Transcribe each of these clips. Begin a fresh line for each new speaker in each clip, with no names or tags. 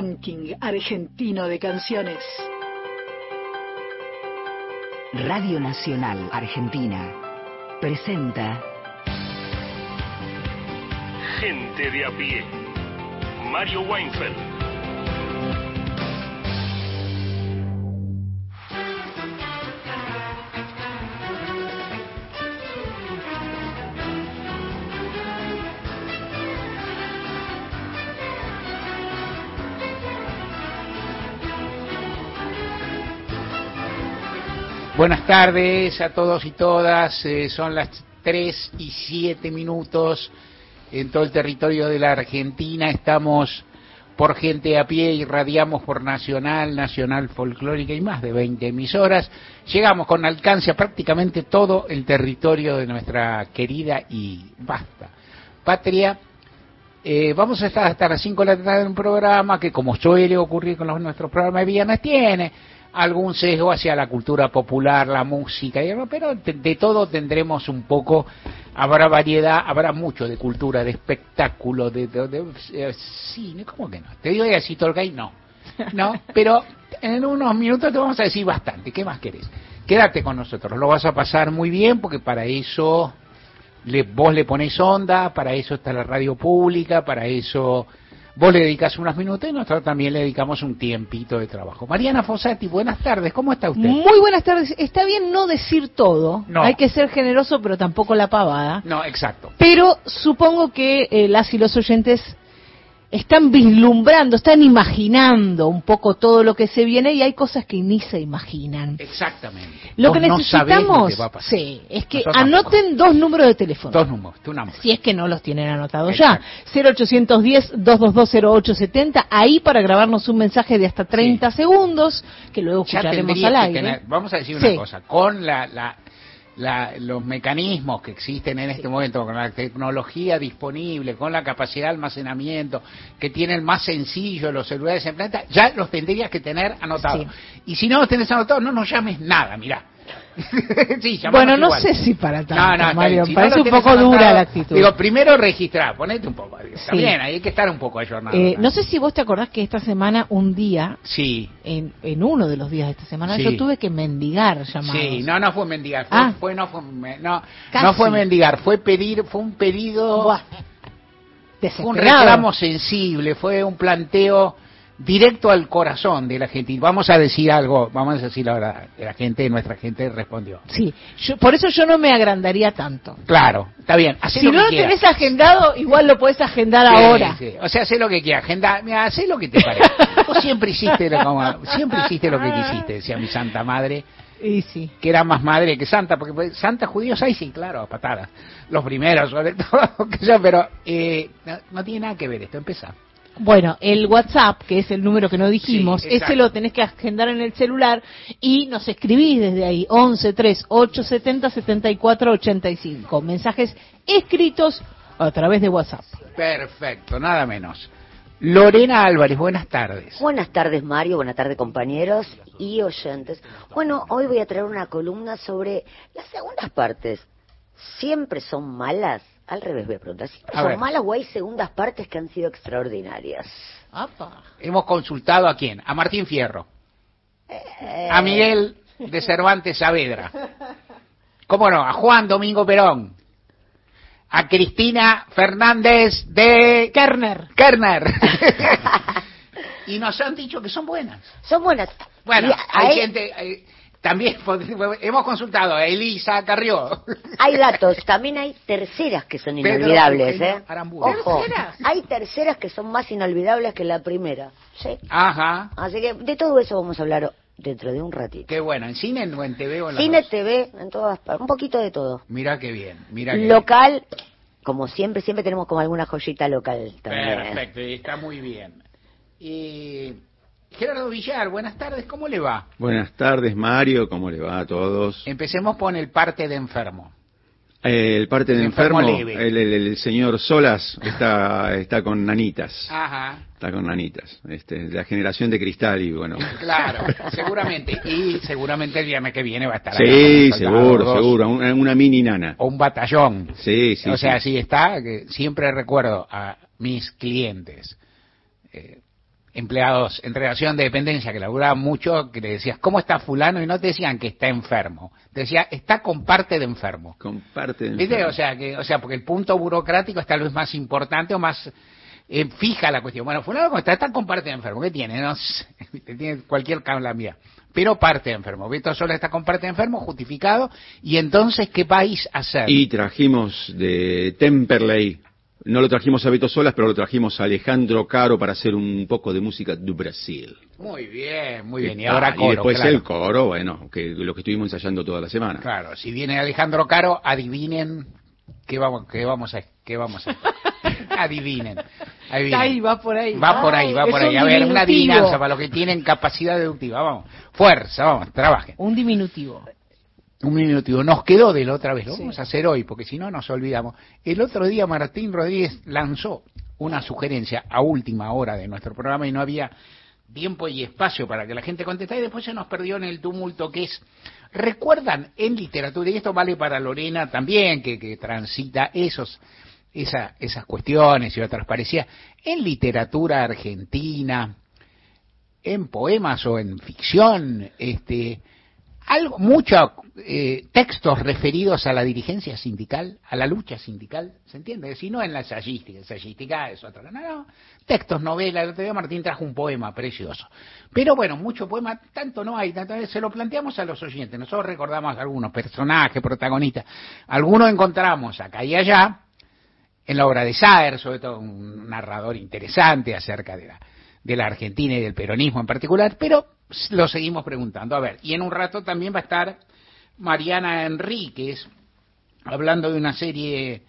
ranking argentino de canciones.
Radio Nacional Argentina presenta
Gente de a pie. Mario Weinfeld.
Buenas tardes a todos y todas. Eh, son las 3 y 7 minutos en todo el territorio de la Argentina. Estamos por gente a pie y radiamos por Nacional, Nacional Folclórica y más de 20 emisoras. Llegamos con alcance a prácticamente todo el territorio de nuestra querida y vasta patria. Eh, vamos a estar hasta las 5 de la tarde en un programa que, como suele ocurrir con los, nuestros programas de viernes, tiene algún sesgo hacia la cultura popular, la música, pero de, todo tendremos un poco, habrá variedad, habrá mucho de cultura, de espectáculo, de, eh, cine, ¿cómo que no? Te digo así, Tolkien, no, no, pero en unos minutos te vamos a decir bastante, ¿qué más querés? Quédate con nosotros, lo vas a pasar muy bien porque para eso le, vos le pones onda, para eso está la radio pública, para eso Vos le dedicas unos minutos y nosotros también le dedicamos un tiempito de trabajo. Mariana Fossati, buenas tardes, ¿cómo está usted?
Muy buenas tardes. Está bien no decir todo, no. hay que ser generoso, pero tampoco la pavada.
No, exacto.
Pero supongo que eh, las y los oyentes están vislumbrando, están imaginando un poco todo lo que se viene y hay cosas que ni se imaginan.
Exactamente.
Lo que necesitamos, sí, es que anoten dos números de teléfono.
Dos números, tu nombre.
Si es que no los tienen anotados ya. 0810-222-0870, ahí para grabarnos un mensaje de hasta 30 segundos, que luego escucharemos al aire.
vamos a decir una cosa, con la, la los mecanismos que existen en este momento, con la tecnología disponible, con la capacidad de almacenamiento, que tienen más sencillo los celulares en planta, ya los tendrías que tener anotados. Y si no los tenés anotados, no nos llames nada, mirá.
bueno, no sé si para tanto, Mario, parece un poco dura la actitud.
Digo, primero registrar, ponete un poco. También hay que estar un poco ayornado.
Eh, no sé si vos te acordás que esta semana, un día,
sí.
en, en uno de los días de esta semana, yo tuve que mendigar llamados.
Sí, no, no fue mendigar, fue, ah. fue no, fue, no, no fue mendigar, fue pedir, fue un pedido, fue un reclamo sensible, fue un planteo directo al corazón de la gente. Y vamos a decir algo, vamos a decir verdad, la gente, nuestra gente respondió.
Sí, por eso yo no me agrandaría tanto.
Claro, está bien.
si no lo tenés agendado, igual lo puedes agendar ahora.
O sea, haz lo que quieras, agenda, mira, haz lo que te parezca. Vos siempre hiciste, lo, siempre hiciste lo que quisiste, decía mi santa madre.
Y sí.
Que era más madre que santa, porque pues, santa judíos hay sí, claro, patadas. Los primeros, sobre todo, pero eh, no, tiene nada que ver esto, empieza.
Bueno, el WhatsApp, que es el número que no dijimos, ese lo tenés que agendar en el celular y nos escribís desde ahí, 11 3 870 74 85. Mensajes escritos a través de WhatsApp.
Perfecto, nada menos. Lorena Álvarez, buenas tardes.
Buenas tardes, Mario. Buenas tardes, compañeros y oyentes. Bueno, hoy voy a traer una columna sobre las segundas partes. ¿Siempre son malas? Al revés voy a preguntar. ¿Son malas o hay segundas partes que han sido extraordinarias?
Hemos consultado a quién? A Martín Fierro. Eh. A Miguel de Cervantes Saavedra. ¿Cómo no? A Juan Domingo Perón. A Cristina Fernández de...
Kerner.
Kerner. y nos han dicho que son buenas.
Son buenas.
Bueno, hay gente... También hemos consultado a Elisa Carrió.
Hay datos, también hay terceras que son inolvidables, ¿eh? Ojo, hay terceras que son más inolvidables que la primera. ¿sí?
Ajá.
Así que de todo eso vamos a hablar dentro de un ratito.
Qué bueno, ¿en cine o en TV o en
Cine, TV, en todas partes, un poquito de todo.
Mira qué bien, mira qué
Local como siempre, siempre tenemos como alguna joyita local también.
Perfecto, está muy bien. Y Gerardo Villar, buenas tardes, ¿cómo le va?
Buenas tardes, Mario, ¿cómo le va a todos?
Empecemos con el parte de enfermo.
Eh, el parte de enfermo, el, señor Solas está, está con nanitas. Ajá. Está con nanitas. Este, la generación de cristal y bueno.
Claro, seguramente. Y seguramente el viernes que viene va a estar
Sí, seguro, seguro. Una, mini nana.
O un batallón.
Sí, sí.
O sea, sí, está. Que siempre recuerdo a mis clientes. Eh, empleados en relación de dependencia que laburaban mucho, que le decías, ¿cómo está fulano? Y no te decían que está enfermo, te decía, está con parte de enfermo.
Con parte de enfermo.
O sea, que, o sea, porque el punto burocrático es tal vez más importante o más eh, fija la cuestión. Bueno, fulano está, está con parte de enfermo, ¿qué tiene? No tiene cualquier mía pero parte de enfermo. Beto Sola está con parte de enfermo, justificado, y entonces, ¿qué vais a hacer?
Y trajimos de Temperley no lo trajimos a Beto Solas, pero lo trajimos a Alejandro Caro para hacer un poco de música de Brasil.
Muy bien, muy bien. Y ahora coro.
Y después el coro, bueno, que lo que estuvimos ensayando toda la semana.
Claro, si viene Alejandro Caro, adivinen qué vamos, qué vamos a, qué vamos a. adivinen.
Ahí va por ahí.
Va por ahí, va por ahí. A ver, una adivinanza para los que tienen capacidad deductiva. Vamos, fuerza, vamos, trabajen.
Un diminutivo
un minutivo. Nos quedó de la otra vez, lo vamos a hacer hoy, porque si no nos olvidamos. El otro día Martín Rodríguez lanzó una sugerencia a última hora de nuestro programa y no había tiempo y espacio para que la gente contestara y después se nos perdió en el tumulto que es, recuerdan en literatura, y esto vale para Lorena también, que, que transita esos, esa, esas cuestiones y otras parecía, en literatura argentina, en poemas o en ficción, este, algo, muchos eh, textos referidos a la dirigencia sindical, a la lucha sindical, ¿se entiende? Si no en la ensayística, ensayística es otra, no, no, textos, novelas, el otro día Martín trajo un poema precioso. Pero bueno, mucho poema, tanto no hay, tanto, se lo planteamos a los oyentes, nosotros recordamos algunos personajes, protagonistas, algunos encontramos acá y allá, en la obra de Saer, sobre todo un narrador interesante acerca de la, de la Argentina y del peronismo en particular, pero lo seguimos preguntando. A ver, y en un rato también va a estar Mariana Enríquez hablando de una serie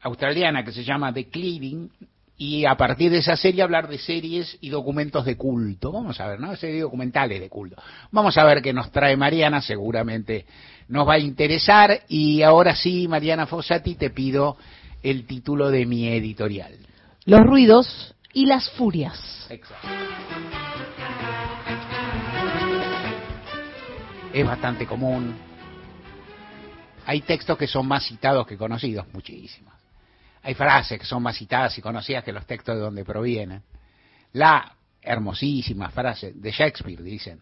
australiana que se llama The Cleaving y a partir de esa serie hablar de series y documentos de culto. Vamos a ver, ¿no? Series documentales de culto. Vamos a ver qué nos trae Mariana, seguramente nos va a interesar. Y ahora sí, Mariana Fossati, te pido el título de mi editorial.
Los ruidos y las furias. Exacto.
es bastante común. Hay textos que son más citados que conocidos, muchísimos. Hay frases que son más citadas y conocidas que los textos de donde provienen. La hermosísima frase de Shakespeare, dicen,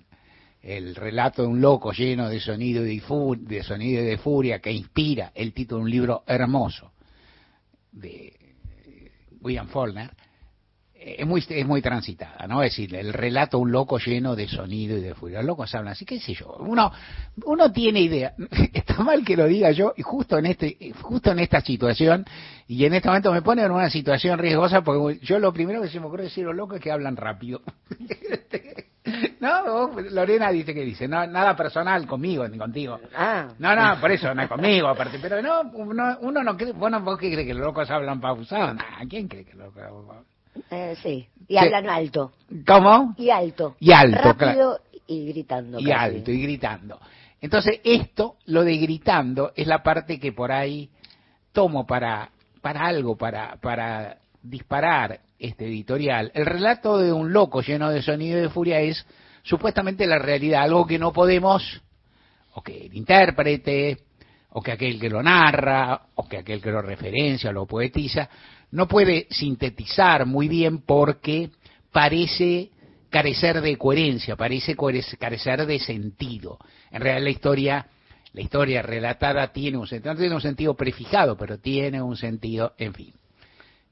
el relato de un loco lleno de sonido y de, sonido y de furia que inspira el título de un libro hermoso de William Faulkner, es muy, es muy transitada, ¿no? Es decir, el relato un loco lleno de sonido y de furia. Los locos hablan así, qué sé yo. Uno, uno tiene idea. Está mal que lo diga yo, y justo en este, justo en esta situación, y en este momento me pone en una situación riesgosa, porque yo lo primero que se me ocurre decir los locos es que hablan rápido. no, Lorena dice que dice, no, nada personal conmigo ni contigo. Ah. No, no, por eso, no conmigo, aparte, pero no, uno, uno no cree, bueno, vos qué crees que los locos hablan pausado, ¿quién cree que los locos hablan
eh, sí, y hablan alto.
¿Cómo?
Y alto.
Y alto,
Rápido y gritando.
Y alto, y gritando. Entonces, esto, lo de gritando, es la parte que por ahí tomo para, para algo, para, para disparar este editorial. El relato de un loco lleno de sonido y de furia es supuestamente la realidad, algo que no podemos, o que el intérprete, o que aquel que lo narra, o que aquel que lo referencia, o lo poetiza, no puede sintetizar muy bien porque parece carecer de coherencia, parece carecer de sentido. En realidad la historia, la historia relatada tiene un sentido, no tiene un sentido prefijado, pero tiene un sentido, en fin.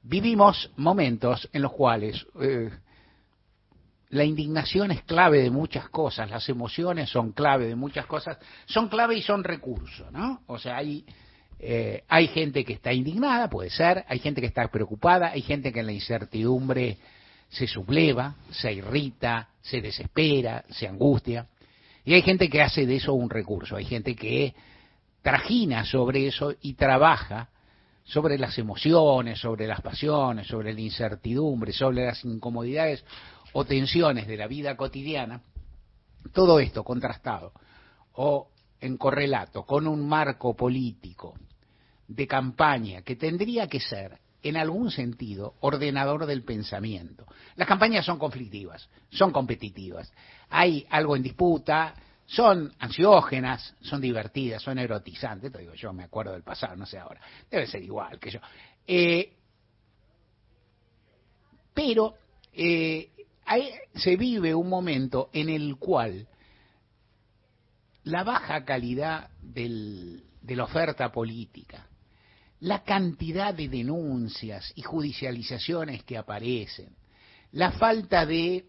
Vivimos momentos en los cuales eh, la indignación es clave de muchas cosas, las emociones son clave de muchas cosas, son clave y son recursos, ¿no? O sea, hay eh, hay gente que está indignada, puede ser, hay gente que está preocupada, hay gente que en la incertidumbre se subleva, se irrita, se desespera, se angustia, y hay gente que hace de eso un recurso, hay gente que trajina sobre eso y trabaja sobre las emociones, sobre las pasiones, sobre la incertidumbre, sobre las incomodidades o tensiones de la vida cotidiana, todo esto contrastado o en correlato con un marco político de campaña que tendría que ser, en algún sentido, ordenador del pensamiento. Las campañas son conflictivas, son competitivas, hay algo en disputa, son ansiógenas, son divertidas, son erotizantes, te digo yo, me acuerdo del pasado, no sé ahora, debe ser igual que yo. Eh, pero eh, se vive un momento en el cual la baja calidad de la oferta política, la cantidad de denuncias y judicializaciones que aparecen, la falta de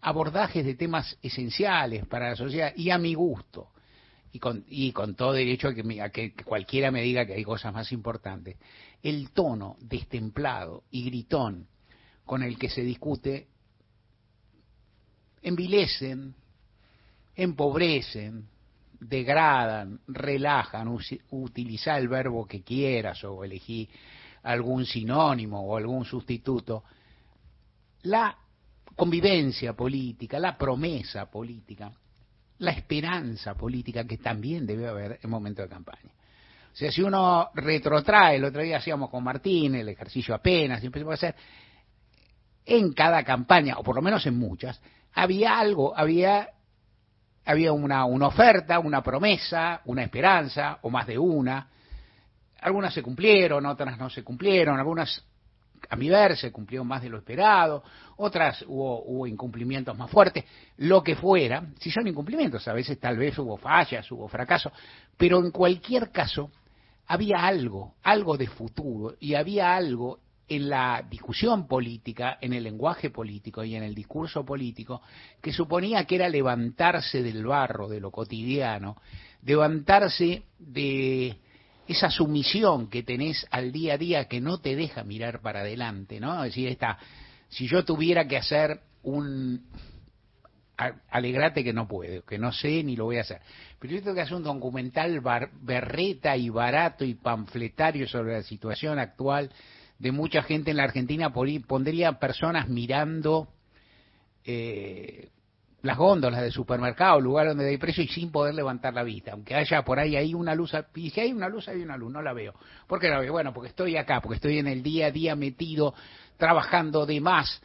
abordajes de temas esenciales para la sociedad y a mi gusto, y con, todo derecho a que, a que cualquiera me diga que hay cosas más importantes, el tono destemplado y gritón con el que se discute envilecen, empobrecen, degradan, relajan, utiliza el verbo que quieras o elegí algún sinónimo o algún sustituto, la convivencia política, la promesa política, la esperanza política que también debe haber en momento de campaña. O sea, si uno retrotrae, el otro día hacíamos con Martín el ejercicio apenas, y empezamos a hacer, en cada campaña, o por lo menos en muchas, había algo, había había una, una oferta, una promesa, una esperanza, o más de una. Algunas se cumplieron, otras no se cumplieron, algunas a mi ver se cumplieron más de lo esperado, otras hubo, hubo incumplimientos más fuertes, lo que fuera, si son incumplimientos, a veces tal vez hubo fallas, hubo fracasos, pero en cualquier caso había algo, algo de futuro y había algo en la discusión política, en el lenguaje político y en el discurso político, que suponía que era levantarse del barro, de lo cotidiano, levantarse de esa sumisión que tenés al día a día que no te deja mirar para adelante, ¿no? Decir, esta, si yo tuviera que hacer un alegrate que no puedo, que no sé ni lo voy a hacer. Pero yo tengo que hacer un documental berreta y barato y panfletario sobre la situación actual de mucha gente en la Argentina pondría personas mirando eh, las góndolas de supermercado, lugar donde hay precio y sin poder levantar la vista, aunque haya por ahí hay una luz, y si hay una luz hay una luz, no la veo. ¿Por qué la veo? Bueno, porque estoy acá, porque estoy en el día a día metido, trabajando de más,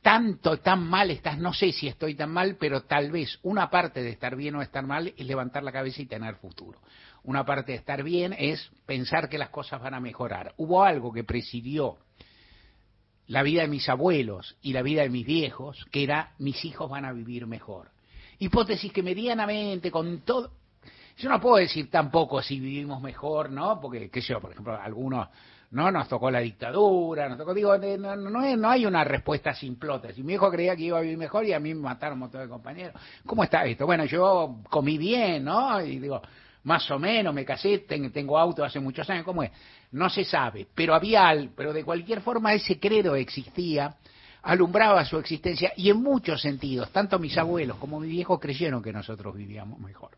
tanto, tan mal estás, no sé si estoy tan mal, pero tal vez una parte de estar bien o estar mal es levantar la cabeza y tener futuro una parte de estar bien es pensar que las cosas van a mejorar. Hubo algo que presidió la vida de mis abuelos y la vida de mis viejos, que era mis hijos van a vivir mejor. Hipótesis que medianamente, con todo... Yo no puedo decir tampoco si vivimos mejor, ¿no? Porque, qué sé yo, por ejemplo, algunos no nos tocó la dictadura, nos tocó, digo, no, no, no, hay una respuesta simplota. Si mi hijo creía que iba a vivir mejor y a mí me mataron un montón de compañeros, ¿cómo está esto? Bueno, yo comí bien, ¿no? Y digo, más o menos, me casé, tengo auto hace muchos años, ¿cómo es? No se sabe, pero había, pero de cualquier forma ese credo existía, alumbraba su existencia y en muchos sentidos, tanto mis abuelos como mi viejo creyeron que nosotros vivíamos mejor.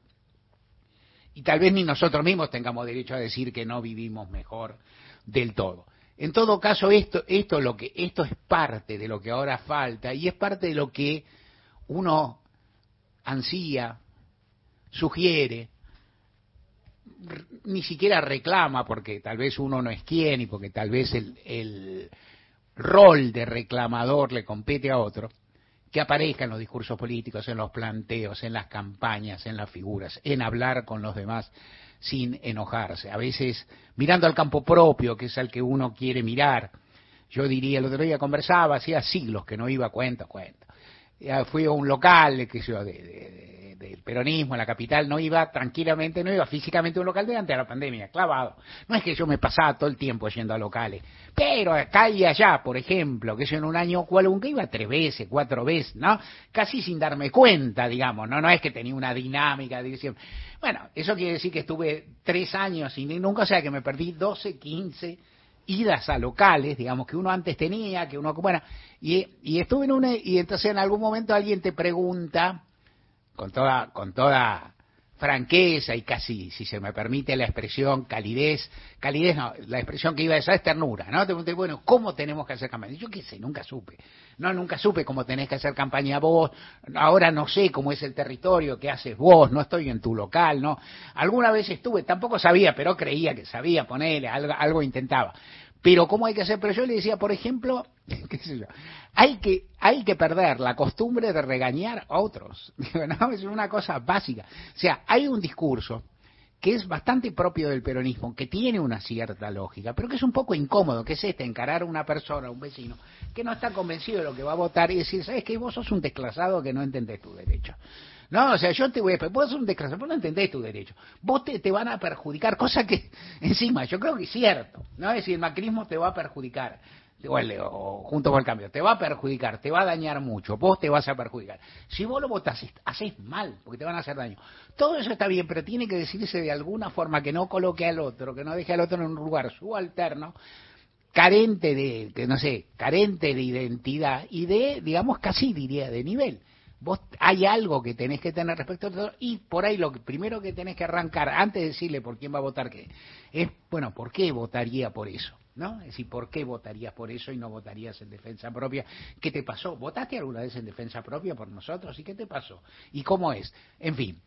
Y tal vez ni nosotros mismos tengamos derecho a decir que no vivimos mejor del todo. En todo caso, esto, esto, lo que, esto es parte de lo que ahora falta y es parte de lo que uno ansía, sugiere, ni siquiera reclama, porque tal vez uno no es quien y porque tal vez el, el rol de reclamador le compete a otro, que aparezca en los discursos políticos, en los planteos, en las campañas, en las figuras, en hablar con los demás sin enojarse. A veces mirando al campo propio, que es al que uno quiere mirar. Yo diría, el otro día conversaba, hacía siglos que no iba a cuento, cuento. Fui a un local, que yo, de del peronismo en la capital, no iba tranquilamente, no iba físicamente a un local de la pandemia, clavado. No es que yo me pasaba todo el tiempo yendo a locales, pero acá y allá, por ejemplo, que yo en un año cual que iba tres veces, cuatro veces, ¿no? Casi sin darme cuenta, digamos, ¿no? No es que tenía una dinámica, de... bueno, eso quiere decir que estuve tres años y nunca, o sea, que me perdí 12, 15 idas a locales, digamos, que uno antes tenía, que uno, bueno, y, y estuve en una, y entonces en algún momento alguien te pregunta, con toda, con toda franqueza y casi, si se me permite la expresión, calidez, calidez no, la expresión que iba a decir es ternura, ¿no? Te pregunté, bueno, ¿cómo tenemos que hacer campaña? Yo qué sé, nunca supe, no, nunca supe cómo tenés que hacer campaña vos, ahora no sé cómo es el territorio que haces vos, no estoy en tu local, ¿no? Alguna vez estuve, tampoco sabía, pero creía que sabía ponerle, algo, algo intentaba. Pero ¿cómo hay que hacer? Pero yo le decía, por ejemplo, qué sé yo, hay que, hay que perder la costumbre de regañar a otros. ¿no? Es una cosa básica. O sea, hay un discurso que es bastante propio del peronismo, que tiene una cierta lógica, pero que es un poco incómodo, que es este, encarar a una persona, a un vecino, que no está convencido de lo que va a votar y decir, ¿sabes qué? Vos sos un desclasado que no entendés tu derecho. No, o sea, yo te voy a... Vos sos un desclasado, vos no entendés tu derecho. Vos te, te van a perjudicar, cosa que, encima, yo creo que es cierto, ¿no? Es decir, el macrismo te va a perjudicar o, junto con el cambio, te va a perjudicar, te va a dañar mucho, vos te vas a perjudicar. Si vos lo votás, haces mal, porque te van a hacer daño. Todo eso está bien, pero tiene que decirse de alguna forma que no coloque al otro, que no deje al otro en un lugar subalterno, carente de, que no sé, carente de identidad y de, digamos, casi diría, de nivel. Vos hay algo que tenés que tener respecto a todo y por ahí lo primero que tenés que arrancar antes de decirle por quién va a votar qué es, bueno, ¿por qué votaría por eso? ¿no? Es decir, ¿por qué votarías por eso y no votarías en defensa propia? ¿Qué te pasó? ¿Votaste alguna vez en defensa propia por nosotros? ¿Y qué te pasó? ¿Y cómo es? En fin,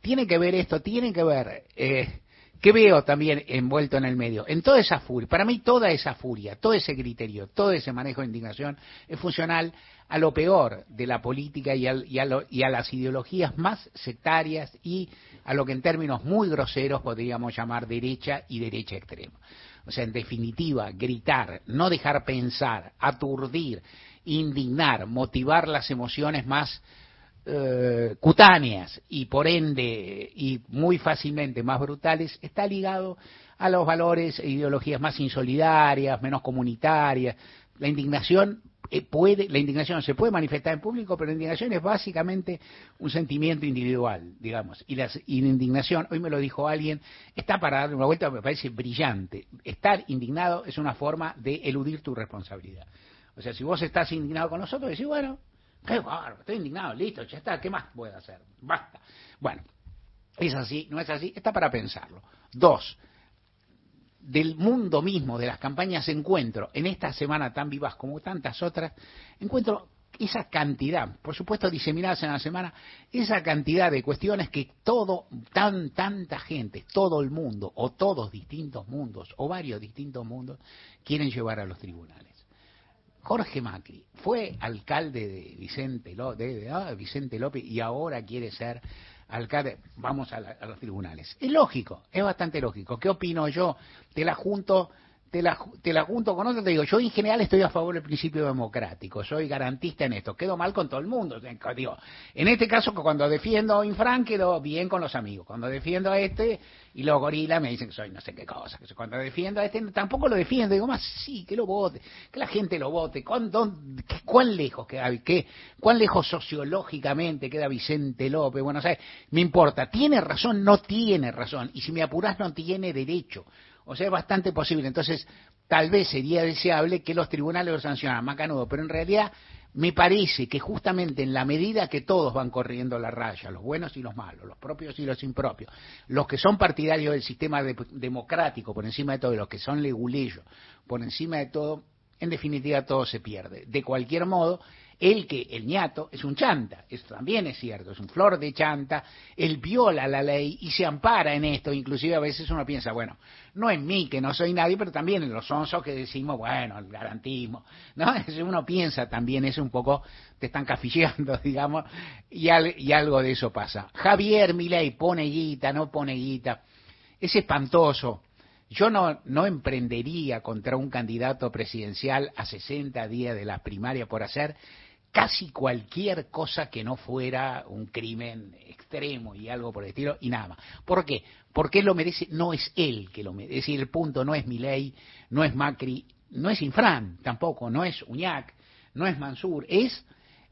tiene que ver esto, tiene que ver... Eh, ¿Qué veo también envuelto en el medio? En toda esa furia, para mí toda esa furia, todo ese criterio, todo ese manejo de indignación es funcional a lo peor de la política y, y, a las ideologías más sectarias y a lo que en términos muy groseros podríamos llamar derecha y derecha extrema. O sea, en definitiva, gritar, no dejar pensar, aturdir, indignar, motivar las emociones más eh, cutáneas y por ende y muy fácilmente más brutales está ligado a los valores e ideologías más insolidarias, menos comunitarias. La indignación puede, la indignación se puede manifestar en público, pero la indignación es básicamente un sentimiento individual, digamos. Y la, indignación, hoy me lo dijo alguien, está para darle una vuelta, me parece brillante. Estar indignado es una forma de eludir tu responsabilidad. O sea, si vos estás indignado con nosotros, decís, bueno, qué bárbaro, estoy indignado, listo, ya está, ¿qué más puedo hacer? Basta. Bueno, es así, no es así, está para pensarlo. Dos, del mundo mismo, de las campañas encuentro, en esta semana tan vivas como tantas otras, encuentro esa cantidad, por supuesto diseminadas en la semana, esa cantidad de cuestiones que todo, tan, tanta gente, todo el mundo, o todos distintos mundos, o varios distintos mundos, quieren llevar a los tribunales. Jorge Macri fue alcalde de Vicente, de, ah, Vicente López y ahora quiere ser alcalde, vamos a, los tribunales. Es lógico, es bastante lógico. ¿Qué opino yo? Te la junto te la, te la junto con otro, te digo, yo en general estoy a favor del principio democrático, soy garantista en esto, quedo mal con todo el mundo. Digo, en este caso, cuando defiendo a Infran, quedo bien con los amigos. Cuando defiendo a este, y los gorilas me dicen que soy no sé qué cosa. Cuando defiendo a este, tampoco lo defiendo. Digo, más sí, que lo vote, que la gente lo vote. ¿Cuán, cuán lejos queda, qué, cuán lejos sociológicamente queda Vicente López? Bueno, ¿sabes? Me importa, ¿tiene razón? No tiene razón. Y si me apuras, no tiene derecho. O sea, es bastante posible. Entonces, tal vez sería deseable que los tribunales lo sancionaran más canudo, pero en realidad me parece que justamente en la medida que todos van corriendo la raya, los buenos y los malos, los propios y los impropios, los que son partidarios del sistema democrático por encima de todo y los que son leguleyos por encima de todo, en definitiva todo se pierde. De cualquier modo, el que, el ñato, es un chanta, eso también es cierto, es un flor de chanta, él viola la ley y se ampara en esto, inclusive a veces uno piensa, bueno, no en mí, que no soy nadie, pero también en los onzos que decimos, bueno, el garantismo, ¿no? Uno piensa también, es un poco, te están cafilleando, digamos, y, y algo de eso pasa. Javier Milei pone guita, no pone guita, es espantoso. Yo no, no emprendería contra un candidato presidencial a 60 días de la primaria por hacer casi cualquier cosa que no fuera un crimen extremo y algo por el estilo y nada más. ¿Por qué? Porque él lo merece, no es él que lo merece. Es decir, el punto no es Milei, no es Macri, no es Infran tampoco, no es Uñac, no es Mansur, es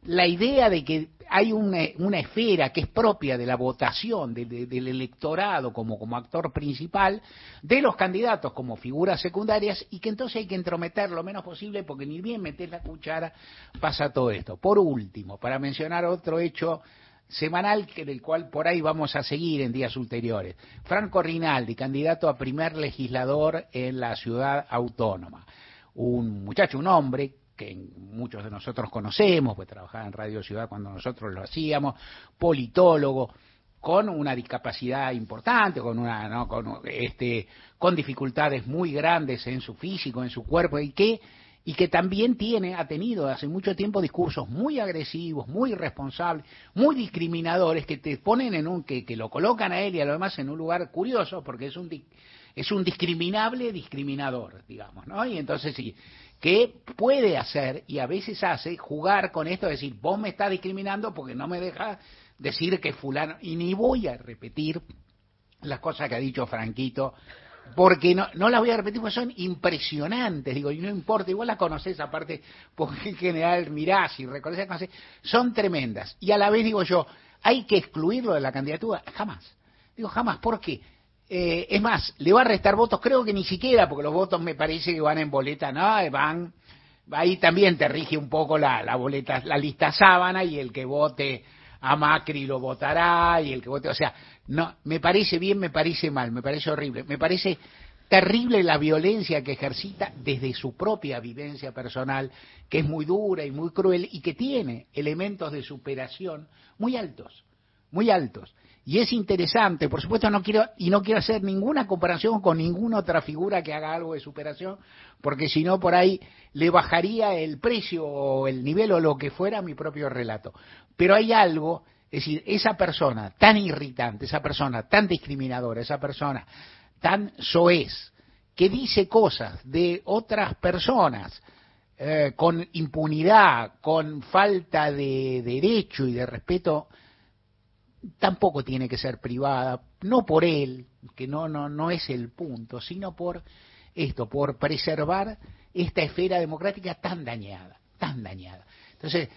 la idea de que hay una, esfera que es propia de la votación del electorado como, como actor principal, de los candidatos como figuras secundarias, y que entonces hay que entrometer lo menos posible porque ni bien meter la cuchara pasa todo esto. Por último, para mencionar otro hecho semanal del cual por ahí vamos a seguir en días ulteriores. Franco Rinaldi, candidato a primer legislador en la ciudad autónoma. Un muchacho, un hombre que muchos de nosotros conocemos, pues trabajaba en Radio Ciudad cuando nosotros lo hacíamos, politólogo, con una discapacidad importante, con una, ¿no? con, este, con dificultades muy grandes en su físico, en su cuerpo, y que y que también tiene, ha tenido hace mucho tiempo discursos muy agresivos, muy irresponsables, muy discriminadores, que te ponen en un, que, que lo colocan a él y a lo demás en un lugar curioso, porque es un, es un discriminable discriminador, digamos, ¿no? Y entonces sí, ¿qué puede hacer, y a veces hace, jugar con esto, decir, vos me estás discriminando porque no me dejas decir que fulano, y ni voy a repetir las cosas que ha dicho Franquito porque no, no las voy a repetir porque son impresionantes, digo, y no importa, igual las conoces aparte, porque en general mirás y reconoces, son tremendas. Y a la vez digo yo, ¿hay que excluirlo de la candidatura? Jamás. Digo, jamás, ¿por qué? Eh, es más, le va a restar votos, creo que ni siquiera, porque los votos me parece que van en boleta, no, van, ahí también te rige un poco la, la boleta, la lista sábana y el que vote a Macri lo votará y el que vote, o sea, no, me parece bien, me parece mal, me parece horrible, me parece terrible la violencia que ejercita desde su propia vivencia personal, que es muy dura y muy cruel y que tiene elementos de superación muy altos, muy altos. Y es interesante, por supuesto no quiero y no quiero hacer ninguna comparación con ninguna otra figura que haga algo de superación, porque si no por ahí le bajaría el precio o el nivel o lo que fuera mi propio relato. Pero hay algo es decir, esa persona tan irritante, esa persona tan discriminadora, esa persona tan soez, que dice cosas de otras personas eh, con impunidad, con falta de derecho y de respeto, tampoco tiene que ser privada, no por él, que no, no, no es el punto, sino por esto, por preservar esta esfera democrática tan dañada, tan dañada. Entonces,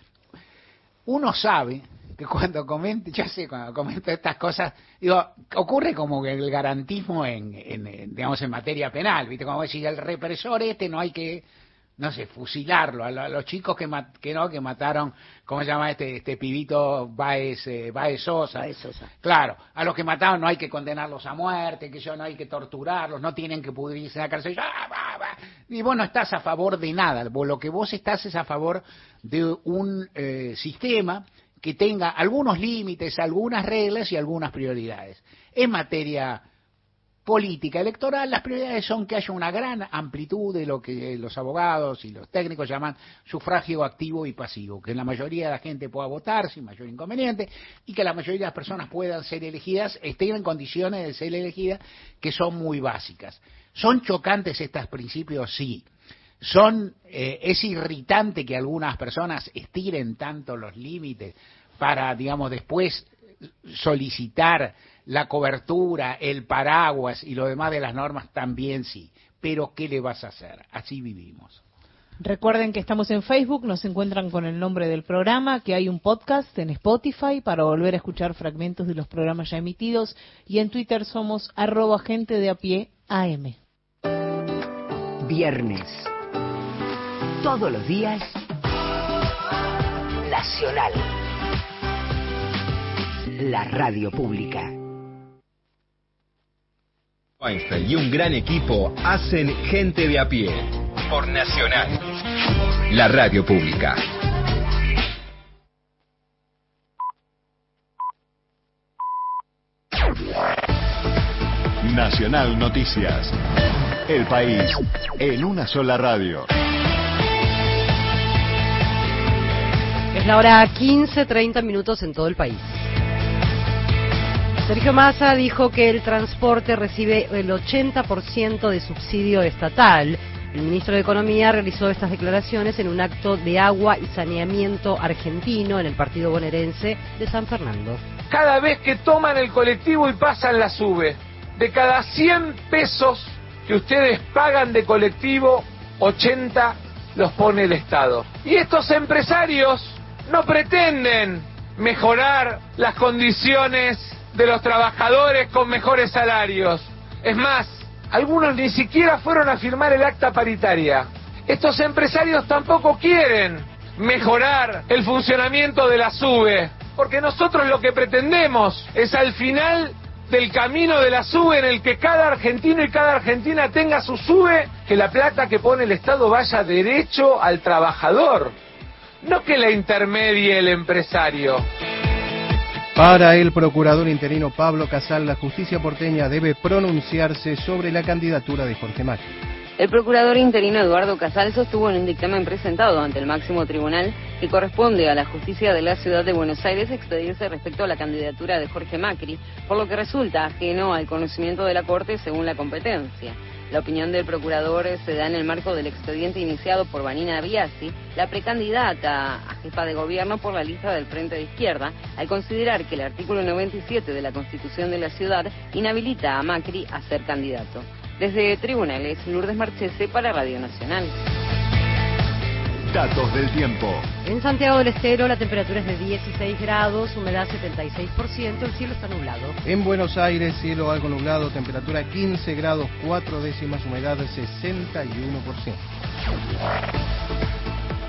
uno sabe que cuando comento, ya sé, cuando comento estas cosas, digo, ocurre como que el garantismo en, en, digamos, en materia penal, ¿viste? Como decir, el represor este no hay que, no sé, fusilarlo, a, los chicos que, que no, que mataron, ¿cómo se llama este, este pibito Baez, eh, Baez, Sosa?
Baez Sosa?
Claro, a los que mataron no hay que condenarlos a muerte, que yo no hay que torturarlos, no tienen que pudrirse en la cárcel, y vos no estás a favor de nada, lo que vos estás es a favor de un eh, sistema que tenga algunos límites, algunas reglas y algunas prioridades. En materia política electoral, las prioridades son que haya una gran amplitud de lo que los abogados y los técnicos llaman sufragio activo y pasivo, que la mayoría de la gente pueda votar sin mayor inconveniente y que la mayoría de las personas puedan ser elegidas, estén en condiciones de ser elegidas, que son muy básicas. ¿Son chocantes estos principios? Sí son eh, es irritante que algunas personas estiren tanto los límites para digamos después solicitar la cobertura, el paraguas y lo demás de las normas también sí. Pero ¿qué le vas a hacer? Así vivimos.
Recuerden que estamos en Facebook, nos encuentran con el nombre del programa, que hay un podcast en Spotify para volver a escuchar fragmentos de los programas ya emitidos y en Twitter somos arroba gente de a pie AM.
Viernes todos los días Nacional. La radio pública.
Weinstein y un gran equipo hacen gente de a pie. Por Nacional. La radio pública. Nacional Noticias. El país en una sola radio.
Es la hora 15, 30 minutos en todo el país. Sergio Massa dijo que el transporte recibe el 80% de subsidio estatal. El ministro de Economía realizó estas declaraciones en un acto de agua y saneamiento argentino en el partido bonaerense de San Fernando.
Cada vez que toman el colectivo y pasan la sube, de cada 100 pesos que ustedes pagan de colectivo, 80 los pone el Estado. Y estos empresarios no pretenden mejorar las condiciones de los trabajadores con mejores salarios. Es más, algunos ni siquiera fueron a firmar el acta paritaria. Estos empresarios tampoco quieren mejorar el funcionamiento de la SUBE, Porque nosotros lo que pretendemos es al final del camino de la SUBE en el que cada argentino y cada argentina tenga su SUBE, que la plata que pone el Estado vaya derecho al trabajador, no que la intermedie el empresario.
Para el procurador interino Pablo Casal, la justicia porteña debe pronunciarse sobre la candidatura de Jorge Macri.
El procurador interino Eduardo Casal sostuvo en un dictamen presentado ante el máximo tribunal que corresponde a la justicia de la ciudad de Buenos Aires expedirse respecto a la candidatura de Jorge Macri, por lo que resulta ajeno al conocimiento de la Corte según la competencia. La opinión del procurador se da en el marco del expediente iniciado por Vanina Biasi, la precandidata a jefa de gobierno por la lista del Frente de Izquierda, al considerar que el artículo 97 de la Constitución de la ciudad inhabilita a Macri a ser candidato. Desde Tribunales, Lourdes Marchese para Radio Nacional.
Datos del tiempo.
En Santiago del Estero la temperatura es de 16 grados, humedad 76%, el cielo está nublado.
En Buenos Aires, cielo algo nublado, temperatura 15 grados, 4 décimas, humedad 61%.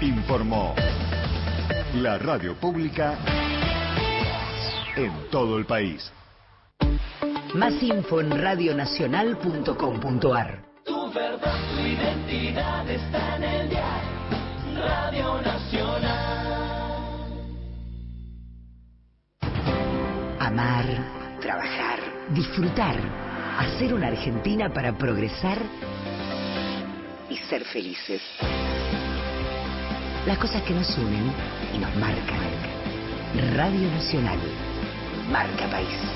Informó la radio pública en todo el país.
Más info en radionacional.com.ar.
Tu verdad, tu identidad está en el día. Radio Nacional.
Amar, trabajar, disfrutar, hacer una Argentina para progresar y ser felices. Las cosas que nos unen y nos marcan. Radio Nacional. Marca País.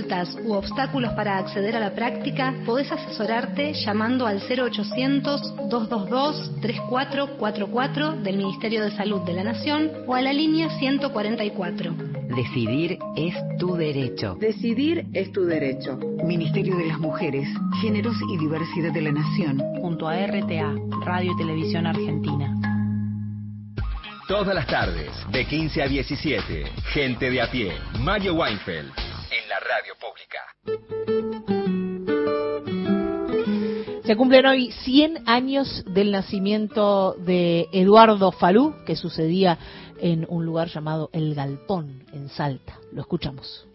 consultas u obstáculos para acceder a la práctica, podés asesorarte llamando al 0800-222-3444 del Ministerio de Salud de la Nación o a la línea 144.
Decidir es tu derecho.
Decidir es tu derecho.
Ministerio de las Mujeres, Géneros y Diversidad de la Nación.
Junto a RTA, Radio y Televisión Argentina.
Todas las tardes, de 15 a 17, gente de a pie, Mario Weinfeld, radio
Se cumplen hoy 100 años del nacimiento de Eduardo Falú, que sucedía en un lugar llamado El Galpón, en Salta. Lo escuchamos.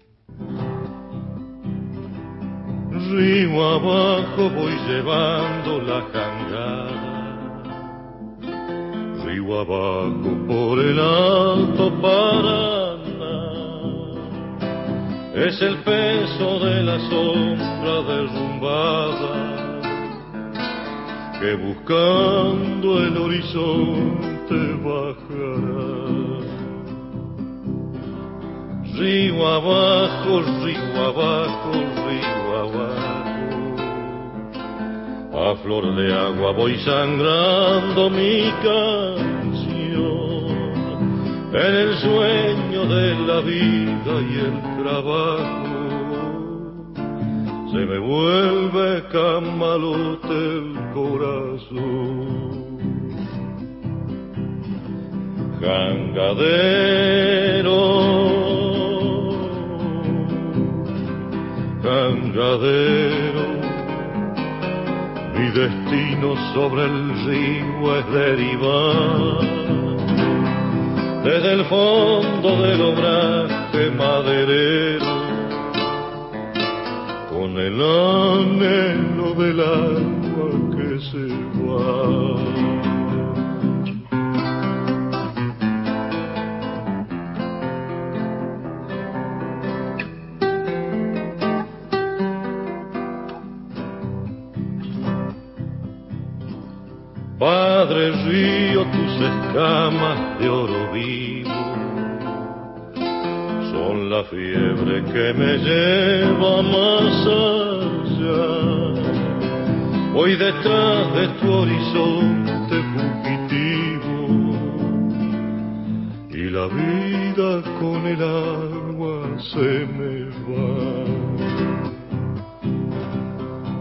Río abajo voy llevando la jangada, río abajo por el alto Paraná, es el peso de la sombra derrumbada que buscando el horizonte bajará. Río abajo, río abajo, río abajo. A flor de agua voy sangrando mi canción. En el sueño de la vida y el trabajo. Se me vuelve camalote el corazón. Jangadero, jangadero, mi destino sobre el río es derivar desde el fondo del obraje maderero con el anhelo del agua que se va. Padre río, tus escamas de oro vivo son la fiebre que me lleva más allá. Hoy detrás de tu horizonte fugitivo y la vida con el agua se me va.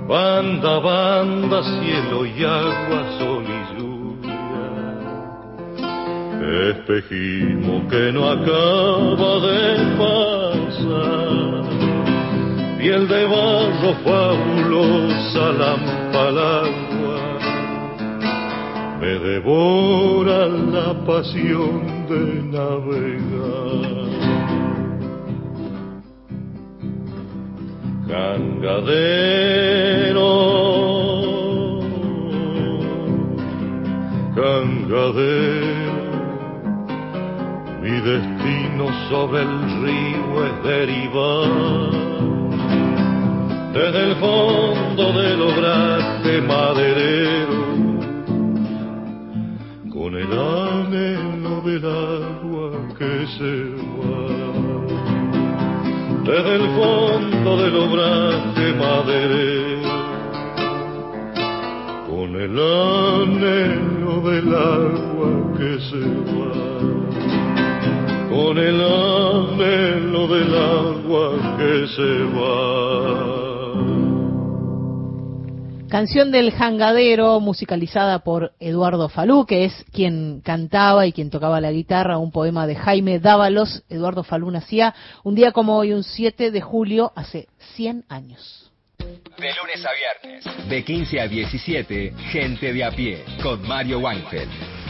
Banda, banda, cielo y agua, sol y lluvia. Espejismo que no acaba de pasar. Piel de barro fabulosa, lámpara agua. Me devora la pasión de navegar. Cangadero, cangadero, sobre el río es derivar. Desde el fondo del obraje maderero, con el anhelo del agua que se va desde el fondo del obraje maderero, con el anhelo del agua que se va, con el anhelo del agua que se va.
Canción del Jangadero, musicalizada por Eduardo Falú, que es quien cantaba y quien tocaba la guitarra, un poema de Jaime Dávalos. Eduardo Falú nacía un día como hoy, un 7 de julio, hace 100 años.
De lunes a viernes, de 15 a 17, Gente de a pie, con Mario Weinfeld.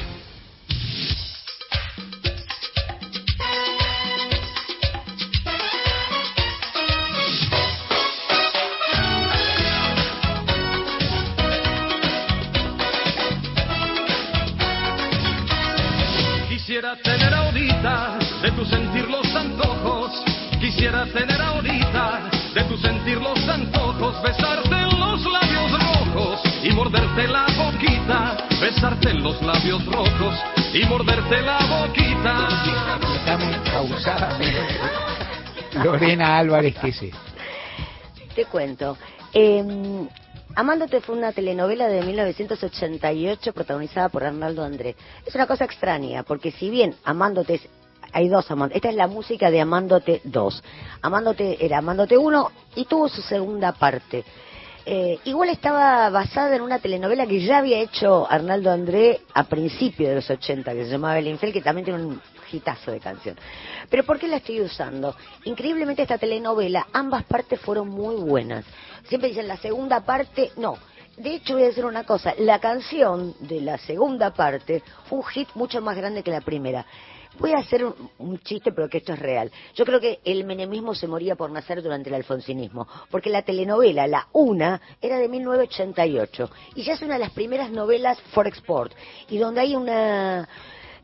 Tu sentir los antojos. Quisiera tener ahorita de tu sentir los antojos. Besarte en los labios rojos y morderte la boquita. Besarte en los labios rojos y morderte la boquita.
Estamos. Lorena Álvarez, ¿qué sé?
Te cuento. Eh, Amándote fue una telenovela de 1988 protagonizada por Arnaldo André. Es una cosa extraña, porque si bien Amándote es, hay dos Amándote, esta es la música de Amándote 2. Amándote era Amándote 1 y tuvo su segunda parte. Eh, igual estaba basada en una telenovela que ya había hecho Arnaldo André a principios de los 80, que se llamaba El Infel, que también tiene un hitazo de canción. Pero ¿por qué la estoy usando? Increíblemente esta telenovela, ambas partes fueron muy buenas. Siempre dicen la segunda parte, no. De hecho, voy a decir una cosa, la canción de la segunda parte fue un hit mucho más grande que la primera. Voy a hacer un, chiste, pero que esto es real. Yo creo que el menemismo se moría por nacer durante el alfonsinismo, porque la telenovela, la una, era de 1988, y ya es una de las primeras novelas for export, y donde hay una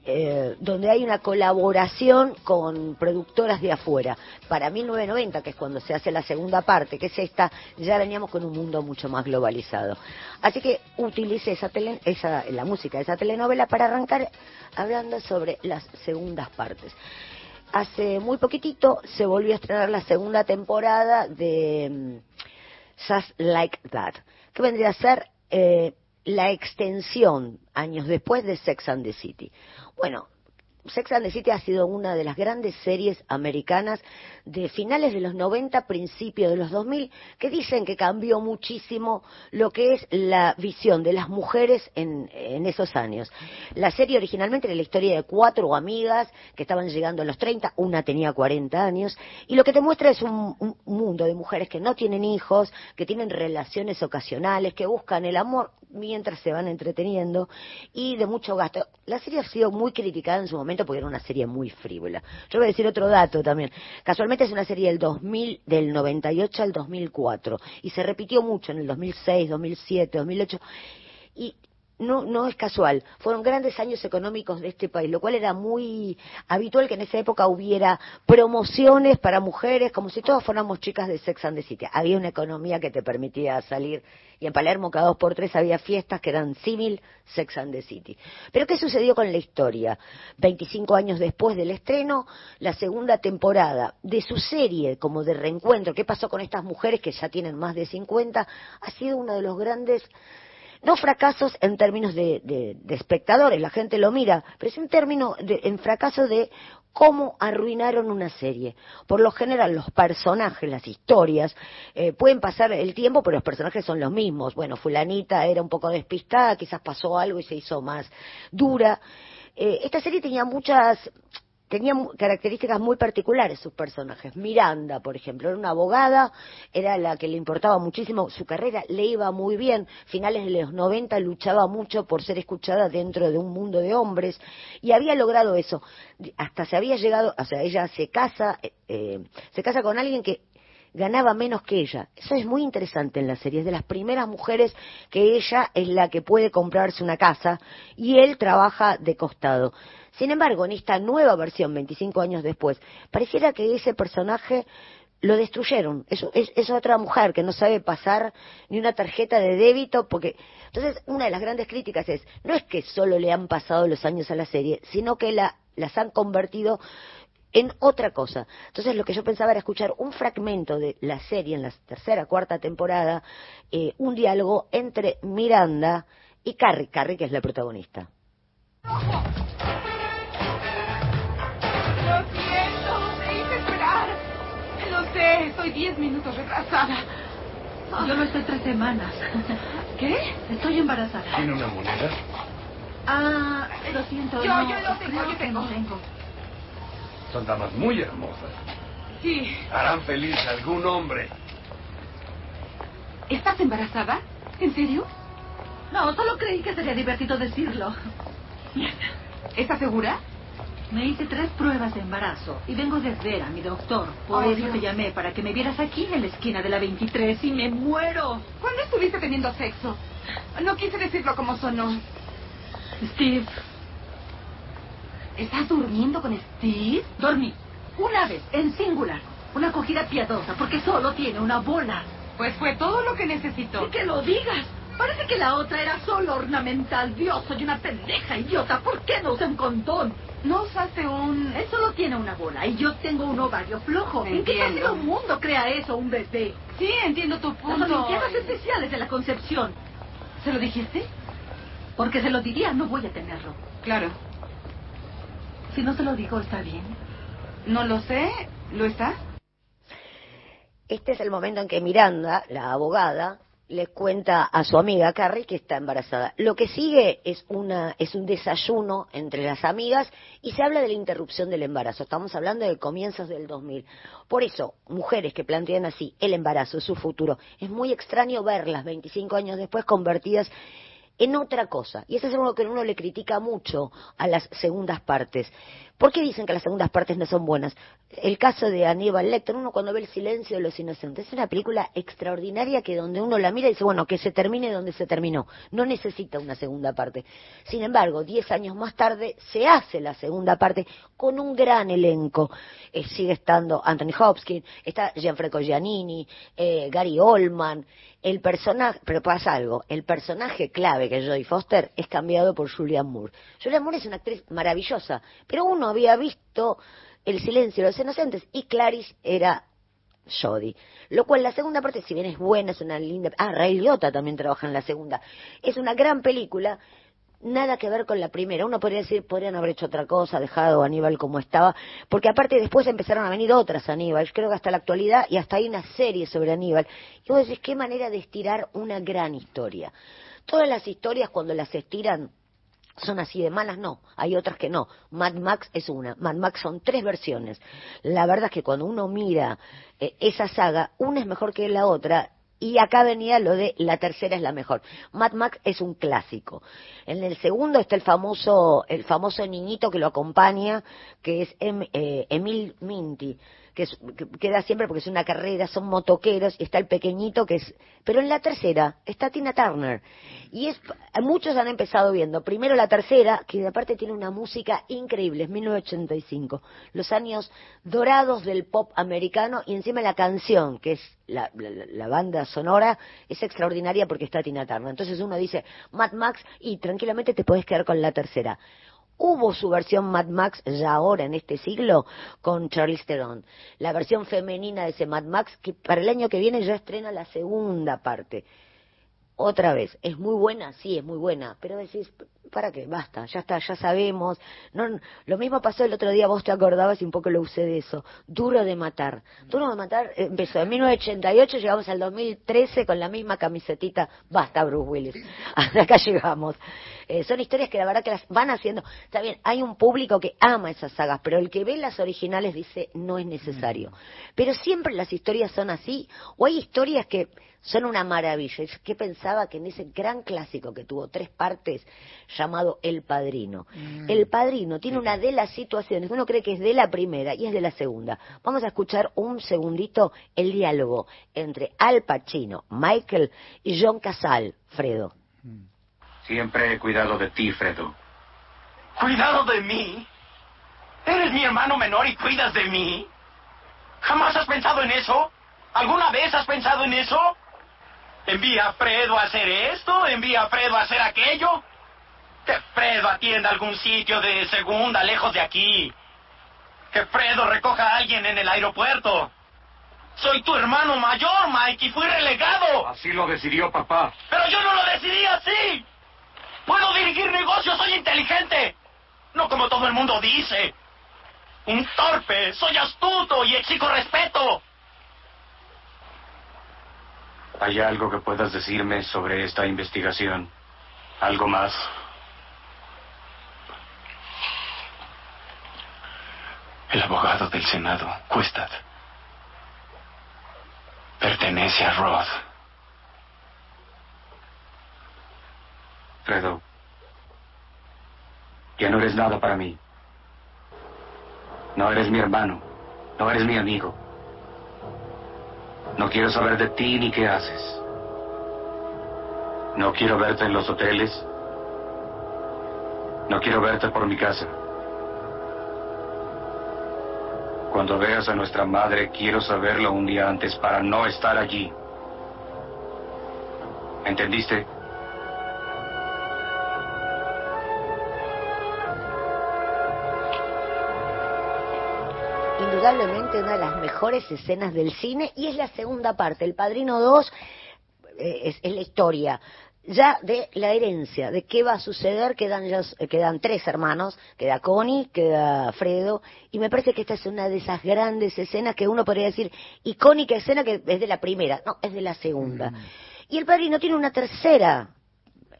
eh, donde hay una colaboración con productoras de afuera. Para 1990, que es cuando se hace la segunda parte, que es esta, ya veníamos con un mundo mucho más globalizado. Así que utilice esa, esa la música de esa telenovela para arrancar hablando sobre las segundas partes. Hace muy poquitito se volvió a estrenar la segunda temporada de mm, Just Like That, que vendría a ser eh, la extensión años después de Sex and the City. Bueno, Sex and the City ha sido una de las grandes series americanas de finales de los 90, principios de los 2000, que dicen que cambió muchísimo lo que es la visión de las mujeres en, esos años. La serie originalmente era la historia de cuatro amigas que estaban llegando a los 30, una tenía 40 años, y lo que te muestra es un, un mundo de mujeres que no tienen hijos, que tienen relaciones ocasionales, que buscan el amor mientras se van entreteniendo y de mucho gasto. La serie ha sido muy criticada en su momento porque era una serie muy frívola. Yo voy a decir otro dato también. Casualmente es una serie del 2000, del 98 al 2004 y se repitió mucho en el 2006, 2007, 2008 y no, no es casual. Fueron grandes años económicos de este país, lo cual era muy habitual que en esa época hubiera promociones para mujeres, como si todas fuéramos chicas de Sex and the City. Había una economía que te permitía salir, y en Palermo cada dos por tres había fiestas que eran símil Sex and the City. Pero ¿qué sucedió con la historia? 25 años después del estreno, la segunda temporada de su serie como de reencuentro, ¿qué pasó con estas mujeres que ya tienen más de 50? Ha sido uno de los grandes no fracasos en términos de, espectadores, la gente lo mira, pero es un término de, en fracaso de cómo arruinaron una serie. Por lo general, los personajes, las historias, eh, pueden pasar el tiempo, pero los personajes son los mismos. Bueno, fulanita era un poco despistada, quizás pasó algo y se hizo más dura. Eh, esta serie tenía muchas tenía características muy particulares sus personajes. Miranda, por ejemplo, era una abogada, era la que le importaba muchísimo su carrera, le iba muy bien. Finales de los 90 luchaba mucho por ser escuchada dentro de un mundo de hombres y había logrado eso. Hasta se había llegado, o sea, ella se casa, eh, eh, se casa con alguien que ganaba menos que ella. Eso es muy interesante en la serie. Es de las primeras mujeres que ella es la que puede comprarse una casa y él trabaja de costado. Sin embargo, en esta nueva versión, 25 años después, pareciera que ese personaje lo destruyeron. Es, es, otra mujer que no sabe pasar ni una tarjeta de débito porque... Entonces, una de las grandes críticas es, no es que solo le han pasado los años a la serie, sino que la, las han convertido en otra cosa. Entonces lo que yo pensaba era escuchar un fragmento de la serie en la tercera, cuarta temporada, eh, un diálogo entre Miranda y Carrie, Carrie que es la protagonista.
estoy diez minutos retrasada. Yo lo estoy tres semanas. ¿Qué? Estoy embarazada.
¿Tiene una moneda?
Ah, lo siento. Yo, yo lo tengo, yo tengo. tengo.
Son damas muy hermosas.
Sí.
Harán feliz a algún hombre.
¿Estás embarazada? ¿En serio? No, solo creí que sería divertido decirlo. ¿Estás segura? Me hice tres pruebas de embarazo y vengo de ver a mi doctor. Por eso te llamé, para que me vieras aquí en la esquina de la 23 y me muero. ¿Cuándo estuviste teniendo sexo? No quise decirlo como sonó. Steve. ¿Estás durmiendo con Steve? Dormí. Una vez, en singular. Una acogida piadosa, porque solo tiene una bola. Pues fue todo lo que necesitó. Y que lo digas. Parece que la otra era solo ornamental. Dios, soy una pendeja idiota. ¿Por qué no usé un condón? No usaste un... Él solo tiene una bola y yo tengo un ovario flojo. ¿En qué clase de mundo crea eso un bebé? Sí, entiendo tu punto. Las Olimpiadas especiales de la concepción. ¿Se lo dijiste? Porque se lo diría, no voy a tenerlo. Claro. Si no se lo digo, ¿está bien? No lo sé. ¿Lo está?
Este es el momento en que Miranda, la abogada, le cuenta a su amiga Carrie que está embarazada. Lo que sigue es, una, es un desayuno entre las amigas y se habla de la interrupción del embarazo. Estamos hablando de comienzos del 2000. Por eso, mujeres que plantean así el embarazo, su futuro, es muy extraño verlas 25 años después convertidas en otra cosa. Y eso es algo que uno le critica mucho a las segundas partes. ¿Por qué dicen que las segundas partes no son buenas? El caso de Aníbal Lecter, uno cuando ve el silencio de los inocentes, es una película extraordinaria que donde uno la mira y dice, bueno, que se termine donde se terminó. No necesita una segunda parte. Sin embargo, diez años más tarde se hace la segunda parte con un gran elenco. Eh, sigue estando Anthony Hopkins, está Gianfranco Giannini, eh, Gary Oldman, el personaje, pero pasa algo, el personaje clave que es Jodie Foster es cambiado por Julianne Moore. Julianne Moore es una actriz maravillosa, pero uno había visto El silencio de los inocentes y Clarice era Jodie. Lo cual la segunda parte, si bien es buena, es una linda... Ah, Ray Liotta también trabaja en la segunda. Es una gran película, nada que ver con la primera. Uno podría decir, podrían haber hecho otra cosa, dejado a Aníbal como estaba, porque aparte después empezaron a venir otras Aníbal, creo que hasta la actualidad, y hasta hay una serie sobre Aníbal. Y vos decís, qué manera de estirar una gran historia. Todas las historias cuando las estiran son así de malas, no, hay otras que no. Mad Max es una, Mad Max son tres versiones. La verdad es que cuando uno mira eh, esa saga, una es mejor que la otra y acá venía lo de la tercera es la mejor. Mad Max es un clásico. En el segundo está el famoso, el famoso niñito que lo acompaña, que es em, eh, Emil Minty, que, queda siempre porque es una carrera, son motoqueros, y está el pequeñito que es... Pero en la tercera está Tina Turner. Y es, muchos han empezado viendo. Primero la tercera, que aparte tiene una música increíble, es 1985. Los años dorados del pop americano y encima la canción, que es la, la, banda sonora, es extraordinaria porque está Tina Turner. Entonces uno dice Mad Max y tranquilamente te puedes quedar con la tercera hubo su versión Mad Max ya ahora en este siglo con Charlize Theron. La versión femenina de ese Mad Max que para el año que viene ya estrena la segunda parte. Otra vez, ¿es muy buena? Sí, es muy buena, pero decís, ¿para qué? Basta, ya está, ya sabemos. No, lo mismo pasó el otro día, vos te acordabas y un poco lo usé de eso. Duro de matar. Duro de matar empezó en 1988, llegamos al 2013 con la misma camisetita. Basta, Bruce Willis. Hasta acá llegamos. Eh, son historias que la verdad que las van haciendo. Está bien, hay un público que ama esas sagas, pero el que ve las originales dice no es necesario. Pero siempre las historias son así, o hay historias que son una maravilla. ¿Qué pensaba que en ese gran clásico que tuvo tres partes llamado El Padrino? Mm. El Padrino tiene una de las situaciones, uno cree que es de la primera y es de la segunda. Vamos a escuchar un segundito el diálogo entre Al Pacino, Michael y John Casal, Fredo. Mm.
Siempre he cuidado de ti, Fredo.
¿Cuidado de mí? ¿Eres mi hermano menor y cuidas de mí? ¿Jamás has pensado en eso? ¿Alguna vez has pensado en eso? ¿Envía a Fredo a hacer esto? ¿Envía a Fredo a hacer aquello? Que Fredo atienda algún sitio de segunda lejos de aquí. Que Fredo recoja a alguien en el aeropuerto. Soy tu hermano mayor, Mike, y fui relegado.
Así lo decidió papá.
Pero yo no lo decidí así. Puedo dirigir negocios, soy inteligente. No como todo el mundo dice. Un torpe, soy astuto y exijo respeto.
¿Hay algo que puedas decirme sobre esta investigación? ¿Algo más?
El abogado del Senado, Cuestad, pertenece a Roth.
Fredo, ya no eres nada para mí. No eres mi hermano, no eres mi amigo. No quiero saber de ti ni qué haces. No quiero verte en los hoteles. No quiero verte por mi casa. Cuando veas a nuestra madre, quiero saberlo un día antes para no estar allí. ¿Entendiste?
Indudablemente una de las mejores escenas del cine y es la segunda parte. El Padrino 2 eh, es, la historia ya de la herencia, de qué va a suceder, quedan, ya, quedan tres hermanos, queda Connie, queda Fredo, y me parece que esta es una de esas grandes escenas que uno podría decir, icónica escena que es de la primera, no, es de la segunda. Mm. Y el padrino tiene una tercera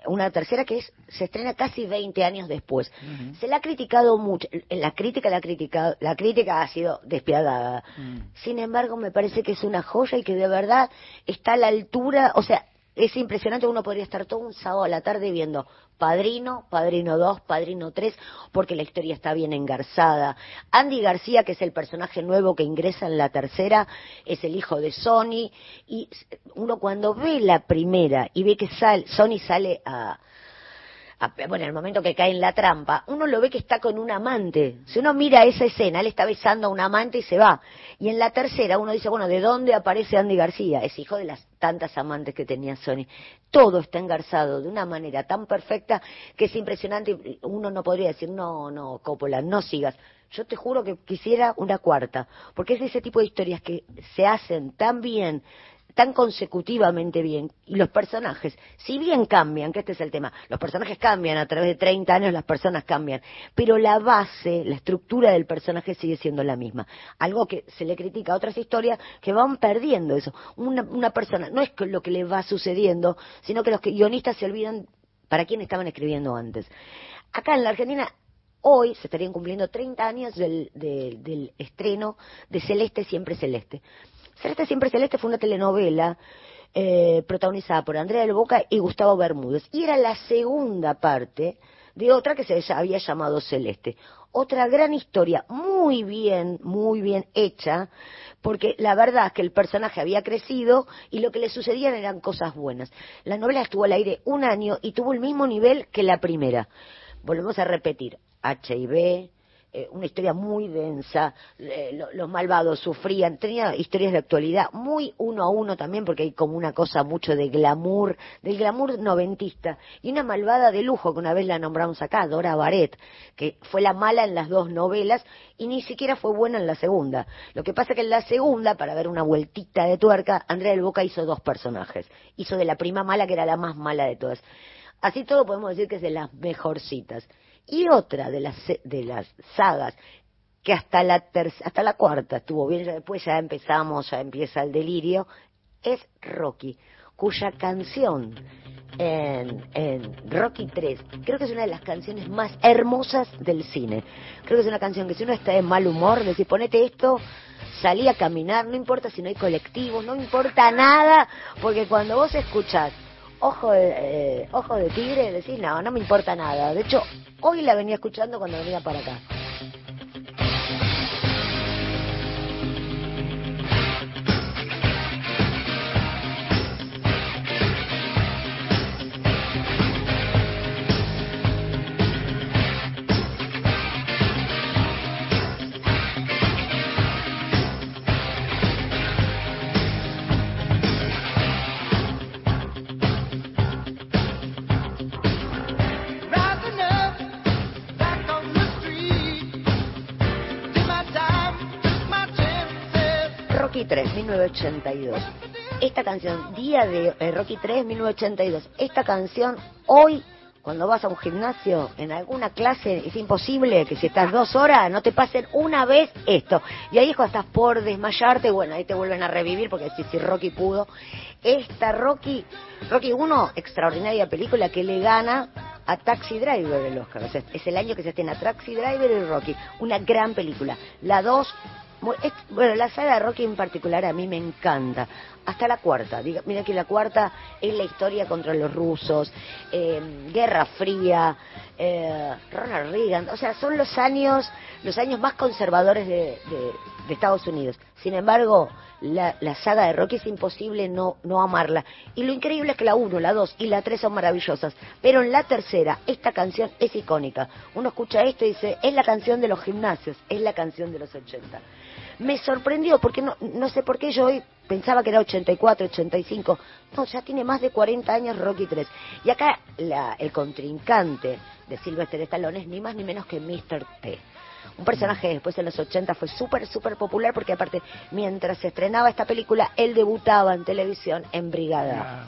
una tercera que es se estrena casi 20 años después. Se la ha criticado mucho, la crítica la ha criticado, la crítica ha sido despiadada. Mm. Sin embargo, me parece que es una joya y que de verdad está a la altura, o sea, es impresionante, uno podría estar todo un sábado a la tarde viendo Padrino, Padrino 2, Padrino 3, porque la historia está bien engarzada. Andy García, que es el personaje nuevo que ingresa en la tercera, es el hijo de Sony, y uno cuando ve la primera y ve que sale, Sony sale a, bueno, en el momento que cae en la trampa, uno lo ve que está con un amante. Si uno mira esa escena, él está besando a un amante y se va. Y en la tercera uno dice, bueno, ¿de dónde aparece Andy García? Es hijo de las tantas amantes que tenía Sony. Todo está engarzado de una manera tan perfecta que es impresionante. Uno no podría decir, no, no, Coppola, no sigas. Yo te juro que quisiera una cuarta, porque es ese tipo de historias que se hacen tan bien, tan consecutivamente bien. Y los personajes, si bien cambian, que este es el tema, los personajes cambian, a través de 30 años las personas cambian, pero la base, la estructura del personaje sigue siendo la misma. Algo que se le critica a otras historias que van perdiendo eso. Una, una persona, no es lo que le va sucediendo, sino que los guionistas se olvidan para quién estaban escribiendo antes. Acá en la Argentina Hoy se estarían cumpliendo 30 años del, del, estreno de Celeste Siempre Celeste. Celeste Siempre Celeste fue una telenovela eh, protagonizada por Andrea del Boca y Gustavo Bermúdez. Y era la segunda parte de otra que se había llamado Celeste. Otra gran historia, muy bien, muy bien hecha, porque la verdad es que el personaje había crecido y lo que le sucedían eran cosas buenas. La novela estuvo al aire un año y tuvo el mismo nivel que la primera. Volvemos a repetir, HIV, eh, una historia muy densa, eh, lo- los malvados sufrían, tenía historias de actualidad, muy uno a uno también, porque hay como una cosa mucho de glamour, del glamour noventista, y una malvada de lujo que una vez la nombramos acá, Dora Baret, que fue la mala en las dos novelas y ni siquiera fue buena en la segunda. Lo que pasa que en la segunda, para ver una vueltita de tuerca, Andrea del Boca hizo dos personajes. Hizo de la prima mala, que era la más mala de todas. Así todo podemos decir que es de las mejorcitas. Y otra de las, de las sagas que hasta la hasta la cuarta estuvo bien, ya después ya empezamos, ya empieza el delirio, es Rocky, cuya canción en, en Rocky 3, creo que es una de las canciones más hermosas del cine. Creo que es una canción que si uno está de mal humor, decir ponete esto, salí a caminar, no importa si no hay colectivos, no importa nada, porque cuando vos escuchás Ojo de, eh, ojo de tigre, decís, no, no me importa nada. De hecho, hoy la venía escuchando cuando venía para acá. 1982. Esta canción, día de eh, Rocky 3, 1982. Esta canción, hoy, cuando vas a un gimnasio, en alguna clase, es imposible que si estás dos horas, no te pasen una vez esto. Y ahí es cuando estás por desmayarte, bueno, ahí te vuelven a revivir, porque si, si Rocky pudo. Esta Rocky, Rocky 1, extraordinaria película que le gana a Taxi Driver el Oscar. Es el año que se estrena Taxi Driver y Rocky. Una gran película. La 2, mu- es- bueno, la saga de Rocky en particular a mí me encanta. Hasta la cuarta. Diga, mira que la cuarta es la historia contra los rusos, eh, Guerra Fría, eh, Ronald Reagan. O sea, son los años, los años más conservadores de, de- de Estados Unidos. Sin embargo, la, saga de Rocky es imposible no, no amarla. Y lo increíble es que la 1, la 2 y la 3 son maravillosas. Pero en la tercera, esta canción es icónica. Uno escucha esto y dice, es la canción de los gimnasios, es la canción de los 80. Me sorprendió porque no, no sé por qué yo hoy pensaba que era 84, 85. No, ya tiene más de 40 años Rocky 3. Y acá la- el contrincante de Sylvester Stallone es ni más ni menos que Mr. T. Un personaje después en los 80 fue súper, súper popular porque aparte, mientras se estrenaba esta película, él debutaba en televisión en Brigada.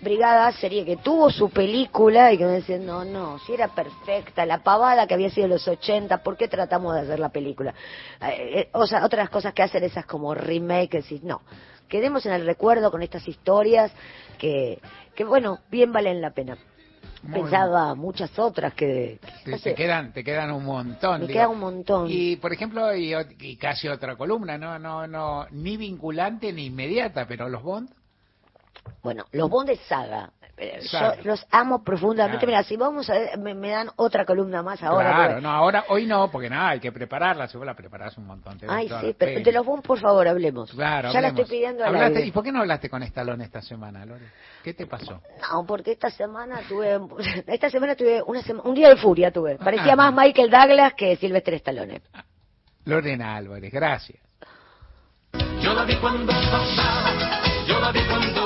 Brigada serie que tuvo su película y que me decían, no, no, si era perfecta, la pavada que había sido en los 80, ¿por qué tratamos de hacer la película? Eh, eh, o sea, otras cosas que hacen esas como remake, que decís, no, quedemos en el recuerdo con estas historias que, que bueno, bien valen la pena.
Muy
Pensaba muchas otras que...
Te,
no
te
sé,
quedan, te quedan un montón.
me
digo.
queda un montón.
Y por ejemplo, y, y casi otra columna, no, no, no, ni vinculante ni inmediata, pero los Bond.
Bueno, los Bond de saga. eh. Yo los amo profundamente.
Claro.
Mira, si vamos a ver, me, me dan otra columna más ahora.
claro,
porque-
no, ahora, hoy no, porque nada, hay que prepararla, si vos la preparás un montón. te ven
Ay, sí, pero
pelis.
de los Bond, por favor, hablemos.
Claro,
ya la estoy pidiendo
Hablaste-
aire.
¿Y por qué no hablaste con Estalón esta semana, Lore? ¿Qué te pasó?
No, porque esta semana tuve, esta semana tuve una sema- un día de furia tuve. Parecía
Ah.
más Michael Douglas que Sylvester Stallone.
Lorena Álvarez, gracias.
Yo la vi cuando pasaba, yo la vi cuando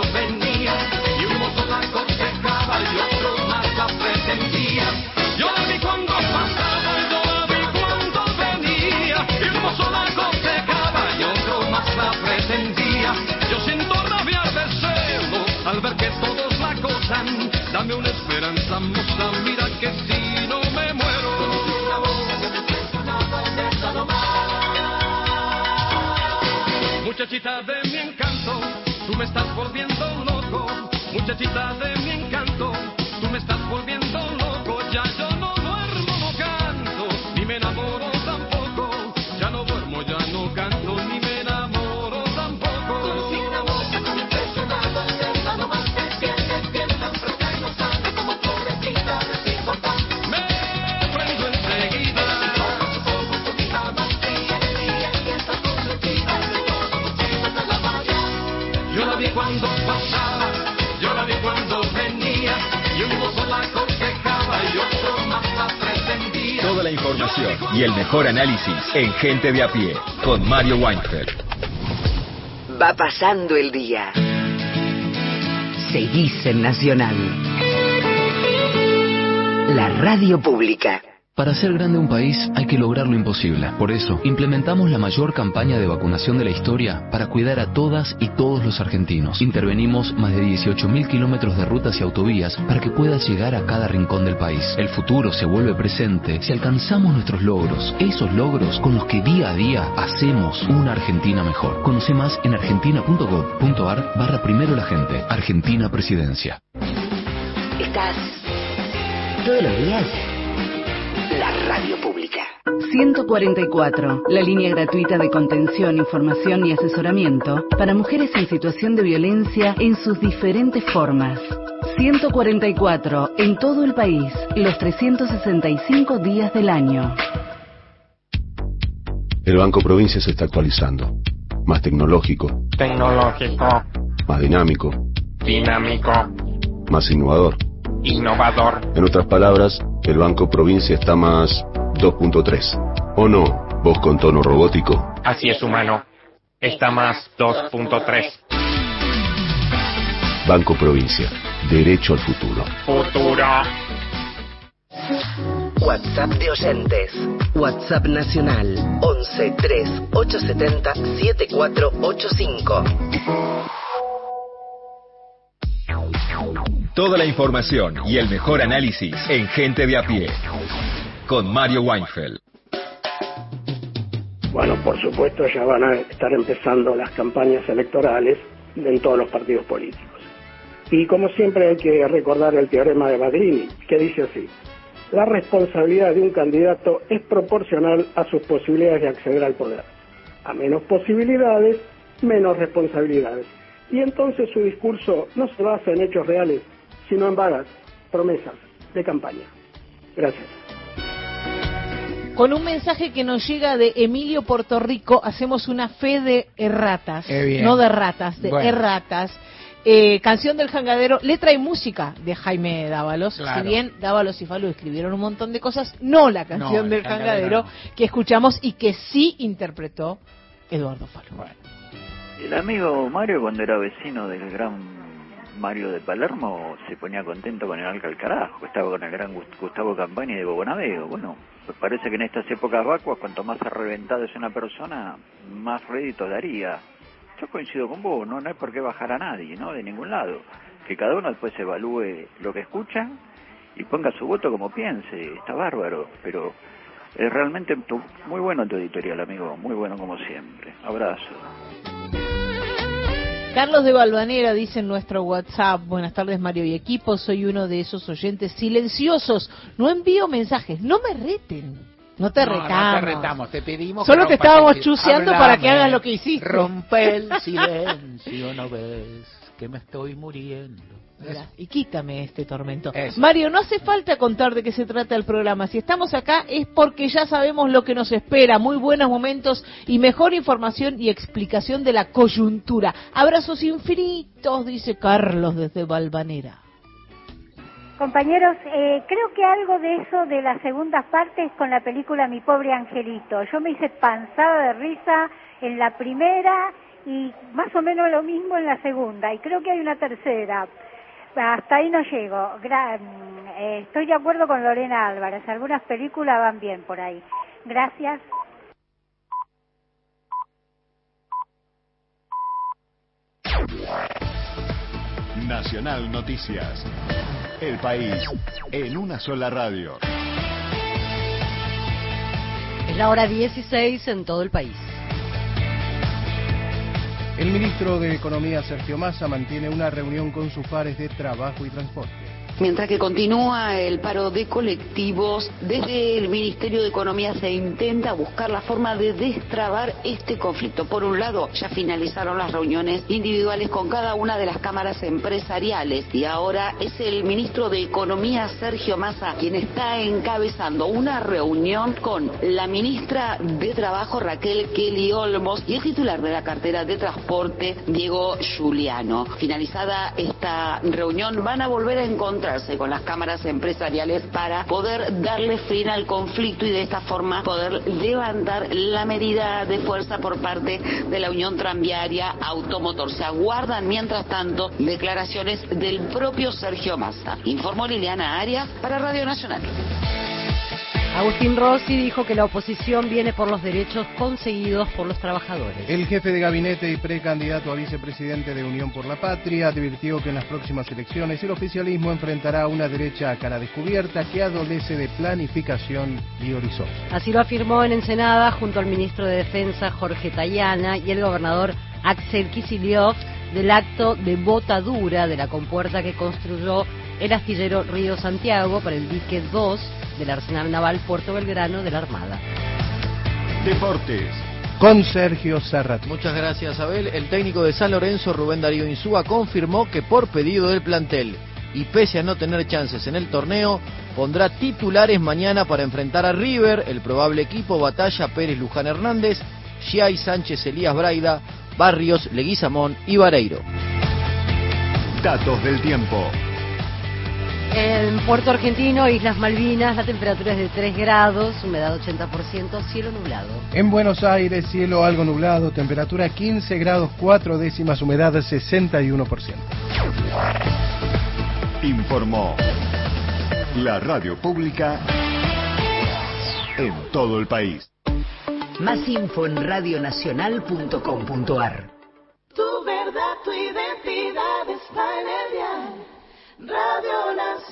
Dame una esperanza, moza, mira que si no me muero. Muchachita de mi encanto, tú me estás volviendo loco. Muchachita de mi encanto,
y el mejor análisis en Gente de a pie con Mario Weinfeld.
Va pasando el día. Seguís en Nacional. La radio pública.
Para hacer grande un país hay que lograr lo imposible. Por eso, implementamos la mayor campaña de vacunación de la historia para cuidar a todas y todos los argentinos. Intervenimos más de 18.000 kilómetros de rutas y autovías para que puedas llegar a cada rincón del país. El futuro se vuelve presente si alcanzamos nuestros logros, esos logros con los que día a día hacemos una Argentina mejor. Conoce más en argentina.gov.ar barra primero la gente. Argentina Presidencia.
Estás todos los días. La radio pública. 144, la línea gratuita de contención, información y asesoramiento para mujeres en situación de violencia en sus diferentes formas. 144, en todo el país, los 365 días del año.
El Banco Provincia se está actualizando. Más tecnológico,
Tecnológico,
más dinámico,
dinámico,
más innovador.
innovador.
En otras palabras, el Banco Provincia está más 2.3. ¿O no? Vos con tono robótico.
Así es humano. Está más 2.3.
Banco Provincia. Derecho al futuro.
Futuro.
WhatsApp de oyentes. WhatsApp nacional 11 3 870 7485.
Toda la información y el mejor análisis en Gente de a pie con Mario Weinfeld.
Bueno, por supuesto ya van a estar empezando las campañas electorales en todos los partidos políticos. Y como siempre hay que recordar el teorema de Badrini, que dice así, la responsabilidad de un candidato es proporcional a sus posibilidades de acceder al poder. A menos posibilidades, menos responsabilidades. Y entonces su discurso no se basa en hechos reales, sino en vagas promesas de campaña. Gracias.
Con un mensaje que nos llega de Emilio Puerto Rico, hacemos una fe de erratas. No de ratas, de
Bueno.
erratas. Eh, canción del jangadero, letra y música de Jaime Dávalos.
Claro.
Si bien Dávalos y Falú escribieron un montón de cosas, no la canción
el
del
jangadero
jangadero que escuchamos y que sí interpretó Eduardo Falú.
El amigo Mario, cuando era vecino del gran Mario de Palermo, se ponía contento con el Alca al carajo. Estaba con el gran Gust- Gustavo Campani de Bobonaveo. Bueno, pues parece que en estas épocas vacuas, cuanto más arreventada es una persona, más rédito daría. Yo coincido con vos, ¿no? No hay por qué bajar a nadie, ¿no? De ningún lado. Que cada uno después evalúe lo que escucha y ponga su voto como piense. Está bárbaro, pero es realmente muy bueno tu editorial, amigo. Muy bueno como siempre. Abrazo.
Carlos de Balvanera dice en nuestro WhatsApp, buenas tardes Mario y equipo, soy uno de esos oyentes silenciosos, no envío mensajes, no me reten, no te
No,
retamos.
No te retamos, te pedimos.
Solo te estábamos chuseando para que hagas lo que hiciste.
Rompe el silencio, no ves que me estoy muriendo.
Mira, y quítame este tormento. Mario, no hace falta contar de qué se trata el programa. Si estamos acá es porque ya sabemos lo que nos espera. Muy buenos momentos y mejor información y explicación de la coyuntura. Abrazos infinitos, dice Carlos desde Valvanera.
Compañeros, eh, creo que algo de eso de las segundas partes con la película Mi pobre angelito. Yo me hice panzada de risa en la primera y más o menos lo mismo en la segunda. Y creo que hay una tercera. Hasta ahí no llego. Gra- mm, eh, estoy de acuerdo con Lorena Álvarez. Algunas películas van bien por ahí. Gracias.
Nacional Noticias. El país en una sola radio.
Es la hora 16 en todo el país.
El ministro de Economía, Sergio Massa, mantiene una reunión con sus pares de trabajo y transporte.
Mientras que continúa el paro de colectivos, desde el Ministerio de Economía se intenta buscar la forma de destrabar este conflicto. Por un lado, ya finalizaron las reuniones individuales con cada una de las cámaras empresariales y ahora es el ministro de Economía, Sergio Massa, quien está encabezando una reunión con la ministra de Trabajo, Raquel Kelly Olmos, y el titular de la cartera de Transporte, Diego Giuliano. Finalizada esta reunión, van a volver a encontrar
con las cámaras empresariales para poder darle fin al conflicto y de esta forma poder levantar la medida de fuerza por parte de la Unión Tranviaria Automotor. Se aguardan, mientras tanto, declaraciones del propio Sergio Massa. Informó Liliana Arias para Radio Nacional.
Agustín Rossi dijo que la oposición viene por los derechos conseguidos por los trabajadores.
El jefe de gabinete y precandidato a vicepresidente de Unión por la Patria advirtió que en las próximas elecciones el oficialismo enfrentará a una derecha a cara descubierta que adolece de planificación y horizonte.
Así lo afirmó en Ensenada junto al ministro de Defensa Jorge Tayana y el gobernador Axel Kicillof del acto de botadura de la compuerta que construyó el astillero Río Santiago para el dique 2 del Arsenal Naval Puerto Belgrano de la Armada.
Deportes.
Con Sergio Serrat.
Muchas gracias, Abel. El técnico de San Lorenzo, Rubén Darío Insúa, confirmó que por pedido del plantel y pese a no tener chances en el torneo, pondrá titulares mañana para enfrentar a River, el probable equipo Batalla Pérez Luján Hernández, Giai Sánchez Elías Braida, Barrios Leguizamón y Vareiro.
Datos del tiempo.
En Puerto Argentino, Islas Malvinas, la temperatura es de 3 grados, humedad 80%, cielo nublado.
En Buenos Aires, cielo algo nublado, temperatura 15 grados 4 décimas, humedad 61%.
Informó la radio pública en todo el país.
Más info en radionacional.com.ar.
Tu verdad, tu identidad está en el dial.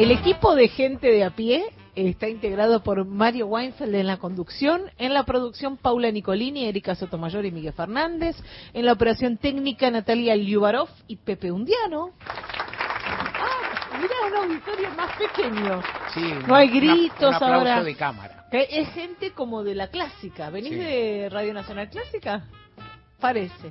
El equipo de gente de a pie está integrado por Mario Weinfeld en la conducción, en la producción Paula Nicolini, Erika Sotomayor y Miguel Fernández, en la operación técnica Natalia Liubarov y Pepe Undiano. Ah, mira, un auditorio más pequeño.
Sí,
No hay
una-
gritos
un aplauso
ahora.
de cámara.
Es gente como de la clásica. ¿Venís
Sí.
de Radio Nacional Clásica? Parece.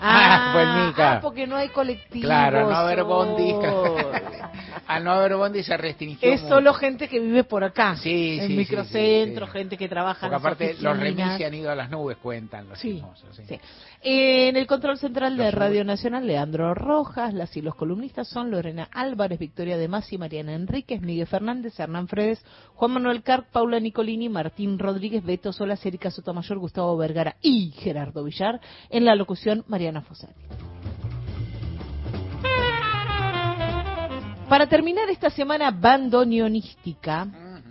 Ah, pues, Mica.
ah, porque no hay colectivos.
Claro, no haber bondi.
oh.
Al no haber bondi se restringió.
Es
mucho.
solo gente que vive por acá.
Sí,
en
sí,
microcentro,
sí,
gente que trabaja
Porque
en
aparte los
oficinas.
remis se han ido a las nubes, cuentan los. Sí.
En el control central de
Los
Radio Nacional, Leandro Rojas, las y los columnistas son Lorena Álvarez, Victoria de Masi, Mariana Enríquez, Miguel Fernández, Hernán Fredes, Juan Manuel Carp, Paula Nicolini, Martín Rodríguez, Beto Solas, Erika Sotomayor, Gustavo Vergara y Gerardo Villar. En la locución, Mariana Fosati. Para terminar esta semana bandoneonística,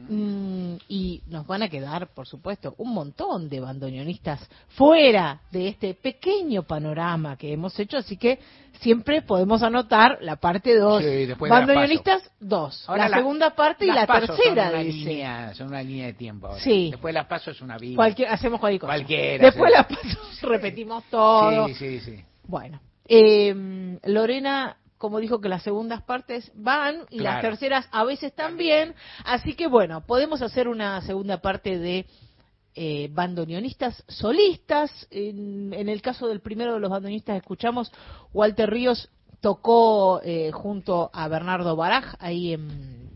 y nos van a quedar, por supuesto, un montón de bandoneonistas fuera de este pequeño panorama que hemos hecho, así que siempre podemos anotar la parte 2.
Sí,
bandoneonistas 2.
Ahora
La, segunda parte y la tercera,
son una
dice.
Línea, son una línea de tiempo. ahora.
Sí.
Después las pasos es una vida.
Cualquier- hacemos cualquier cosa.
Cualquiera,
Después
sí.
las pasos, repetimos todo.
Sí, sí, sí.
Bueno, eh, Lorena, como dijo que las segundas partes van y las terceras a veces también, así que bueno, podemos hacer una segunda parte de eh, bandoneonistas solistas. En, en el caso del primero de los bandoneonistas escuchamos, Walter Ríos tocó eh, junto a Bernardo Baraj ahí en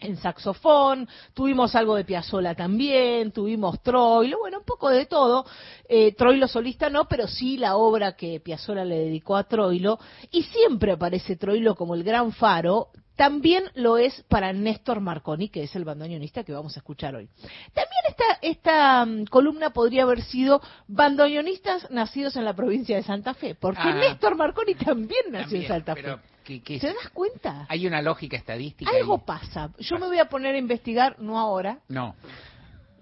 en saxofón, tuvimos algo de Piazzolla también, tuvimos Troilo, bueno, un poco de todo. Eh, Troilo solista no, pero sí la obra que Piazzolla le dedicó a Troilo. Y siempre aparece Troilo como el gran faro. También lo es para Néstor Marconi, que es el bandoneonista que vamos a escuchar hoy. También esta, esta mm, columna podría haber sido bandoneonistas nacidos en la provincia de Santa Fe, porque
Ah.
Néstor Marconi también nació
También,
en Santa
pero
Fe. ¿Te das cuenta?
Hay una lógica estadística.
Algo
ahí.
pasa. Yo me voy a poner a investigar, no ahora,
No.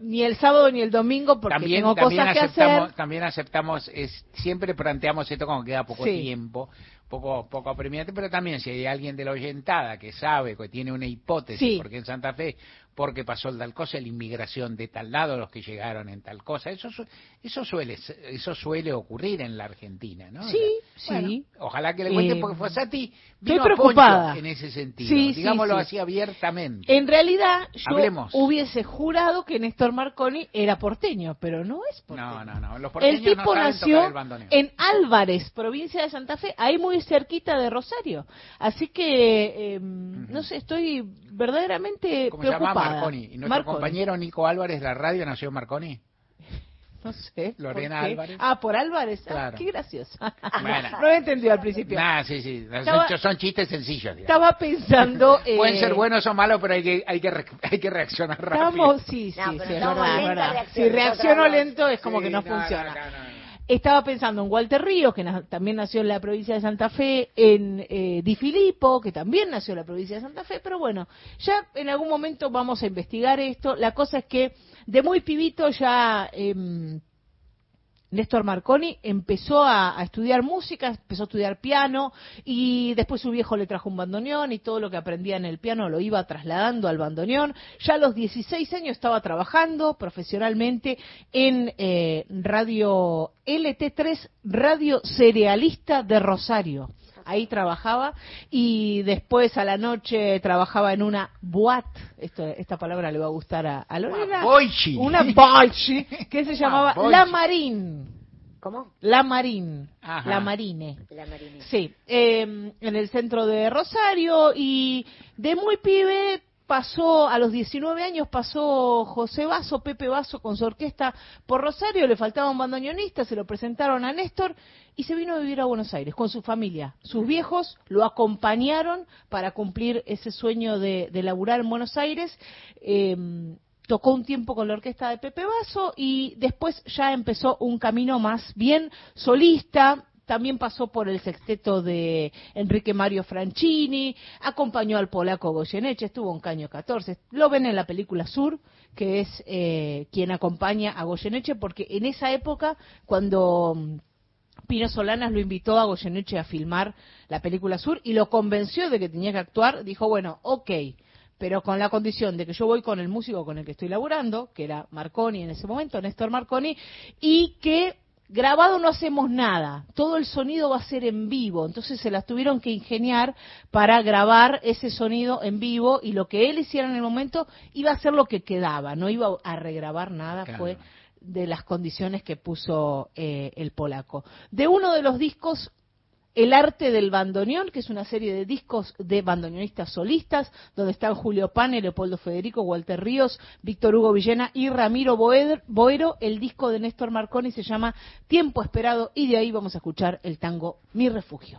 ni el sábado ni el domingo, porque
también,
tengo
también
cosas que
aceptamos,
hacer.
también aceptamos, es, siempre planteamos esto como queda poco
Sí.
tiempo, poco poco apremiante, pero también si hay alguien de la oyentada que sabe, que tiene una hipótesis, porque en Santa Fe, porque pasó el tal cosa, la inmigración de tal lado, los que llegaron en tal cosa, eso eso suele eso suele ocurrir en la Argentina, ¿no?
Sí, sí.
Ojalá que le cuenten, porque fue Sati
vino estoy preocupada
en ese sentido, digámoslo así abiertamente.
En realidad, yo hubiese jurado que Néstor Marconi era porteño, pero no es porteño.
No, no, no. Los
el tipo nació en Álvarez, provincia de Santa Fe, ahí muy cerquita de Rosario. Así que, eh, no sé, estoy verdaderamente
¿Cómo
preocupada.
Se llama Marconi. ¿Y nuestro compañero Nico Álvarez de la radio nació Marconi?
No sé.
Lorena Álvarez.
Ah, por Álvarez. Ah, qué gracioso. no lo entendido al principio.
Nah, sí, sí. son chistes sencillos.
Estaba pensando.
Pueden ser eh, buenos o malos, pero hay que, hay que, hay que reaccionar rápido.
Estamos, sí, sí, sí, es verdad, Si reacciono lento es como que no, funciona. Estaba pensando en Walter Ríos, que también nació en la provincia de Santa Fe, en eh, Di Filippo, que también nació en la provincia de Santa Fe, pero bueno, ya en algún momento vamos a investigar esto. La cosa es que de muy pibito ya eh, Néstor Marconi empezó a, estudiar música, empezó a estudiar piano y después su viejo le trajo un bandoneón y todo lo que aprendía en el piano lo iba trasladando al bandoneón. Ya a los 16 años estaba trabajando profesionalmente en eh, Radio LT3, Radio Cerealista de Rosario ahí trabajaba y después a la noche trabajaba en una boat, esto, esta palabra le va a gustar a, a Lorena, una boichi que se llamaba La Marín.
¿Cómo?
La Marín, La Marine.
La Marine.
Sí, em, en el centro de Rosario y de muy pibe pasó, a los 19 años pasó José Vaso, Pepe Vaso con su orquesta por Rosario, le faltaba un bandoneonista, se lo presentaron a Néstor y se vino a vivir a Buenos Aires con su familia. Sus viejos lo acompañaron para cumplir ese sueño de, de laburar en Buenos Aires. Em, tocó un tiempo con la orquesta de Pepe Vaso y después ya empezó un camino más bien solista, también pasó por el sexteto de Enrique Mario Franchini, acompañó al polaco Goyeneche, estuvo en Caño 14. Lo ven en la película Sur, que es eh, quien acompaña a Goyeneche, porque en esa época, cuando mm, Pino Solanas lo invitó a Goyeneche a filmar la película Sur y lo convenció de que tenía que actuar, dijo, bueno, ok, pero con la condición de que yo voy con el músico con el que estoy laburando, que era Marconi en ese momento, Néstor Marconi, y que grabado no hacemos nada, todo el sonido va a ser en vivo, entonces se las tuvieron que ingeniar para grabar ese sonido en vivo y lo que él hiciera en el momento iba a ser lo que quedaba, no iba a regrabar nada, fue de las condiciones que puso eh, el polaco. De uno de los discos el arte del bandoneón, que es una serie de discos de bandoneonistas solistas, donde están Julio Pane, Leopoldo Federico, Walter Ríos, Víctor Hugo Villena y Ramiro Boero. El disco de Néstor Marconi se llama Tiempo Esperado y de ahí vamos a escuchar el tango Mi Refugio.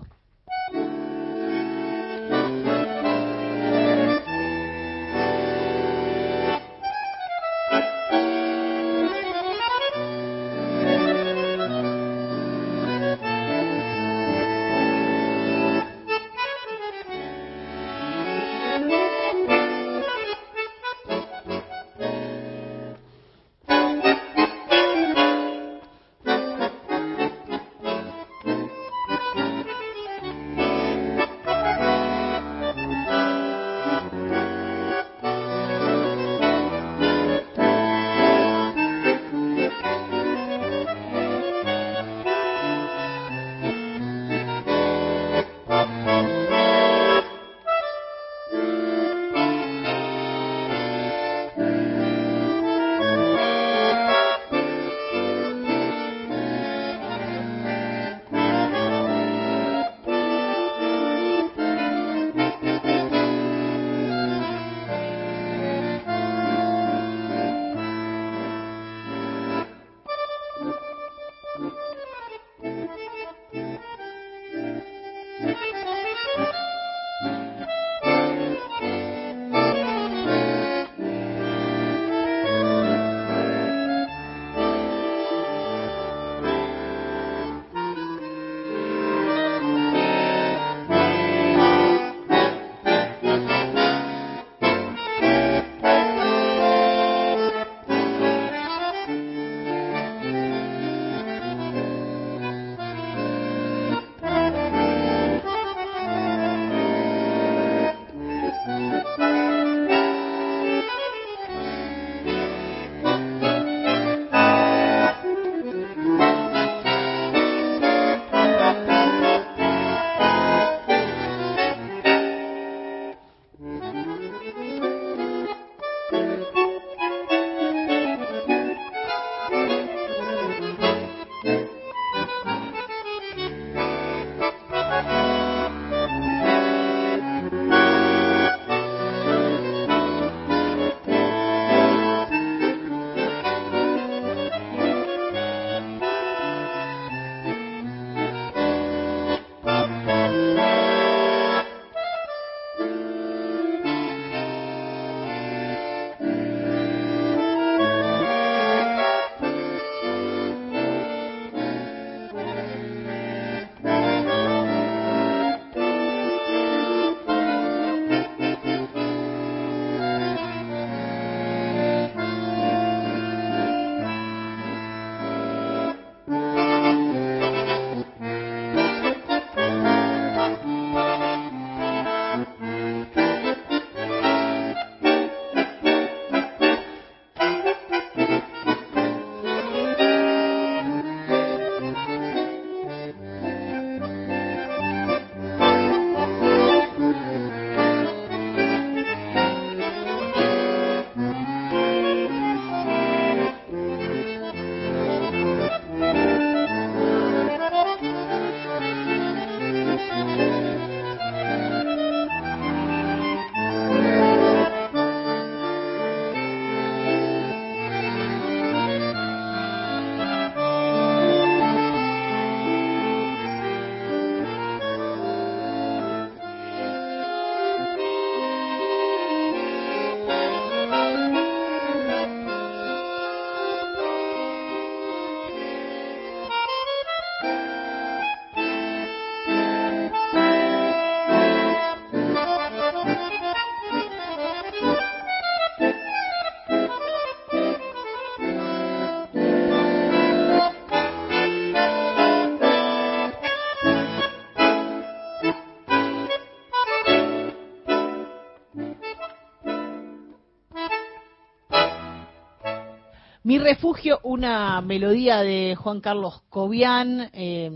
Una melodía de Juan Carlos Cobian, eh,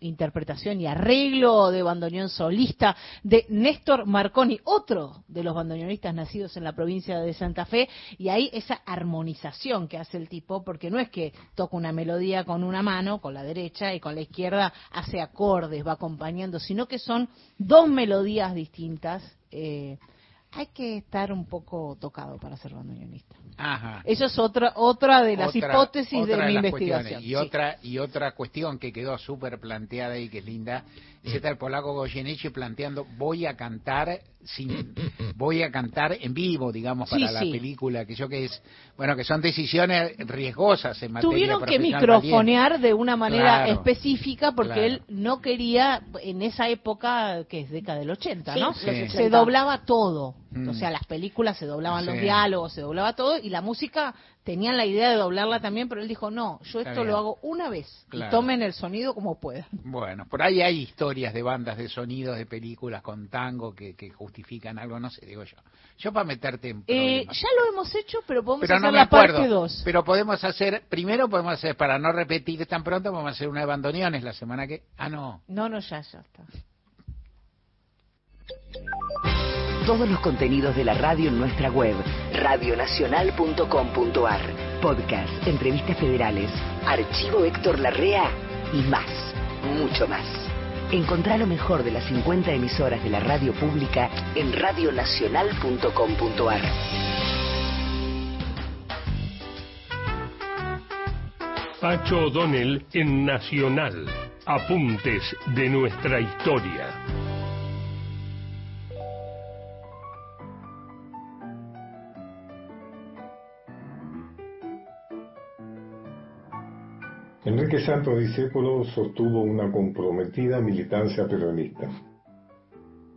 interpretación y arreglo de bandoneón solista de Néstor Marconi, otro de los bandoneonistas nacidos en la provincia de Santa Fe, y ahí esa armonización que hace el tipo, porque no es que toca una melodía con una mano, con la derecha, y con la izquierda hace acordes, va acompañando, sino que son dos melodías distintas. Eh, hay que estar un poco tocado para ser bandoneonista.
Ajá.
Eso es otra otra de las
Otra-
hipótesis
otra
de mi investigación.
Y
Sí.
otra y otra cuestión que quedó súper planteada y que es linda, está el polaco Goyeneche planteando voy a cantar sin voy a cantar en vivo, digamos, para
Sí,
la
sí.
película, que yo que es bueno, que son decisiones riesgosas en materia
Tuvieron que microfonear de una manera
Claro.
específica porque
Claro.
él no quería, en esa época, que es década del 80,
Sí,
¿no? Se
80.
doblaba todo.
Mm.
O sea, las películas se doblaban los diálogos, se doblaba todo y la música tenían la idea de doblarla también, pero él dijo, no, yo esto lo hago una vez
Claro.
y tomen el sonido como puedan.
Bueno, por ahí hay historias de bandas de sonidos de películas con tango que, que justifican algo, no sé, digo yo. Yo para meterte en
Eh, ya lo hemos hecho, pero podemos
pero
hacer
no me
la
acuerdo.
parte 2.
Pero podemos hacer, primero podemos hacer, para no repetir tan pronto, podemos hacer una de bandoneones la semana que... Ah, no.
No, no, ya, ya está.
Todos los contenidos de la radio en nuestra web, radionacional.com.ar. Podcast, entrevistas federales, archivo Héctor Larrea y más, mucho más. Encontrá lo mejor de las 50 emisoras de la radio pública en radionacional.com.ar.
Pacho O'Donnell en Nacional. Apuntes de nuestra historia.
Enrique Santos Discépolo sostuvo una comprometida militancia peronista.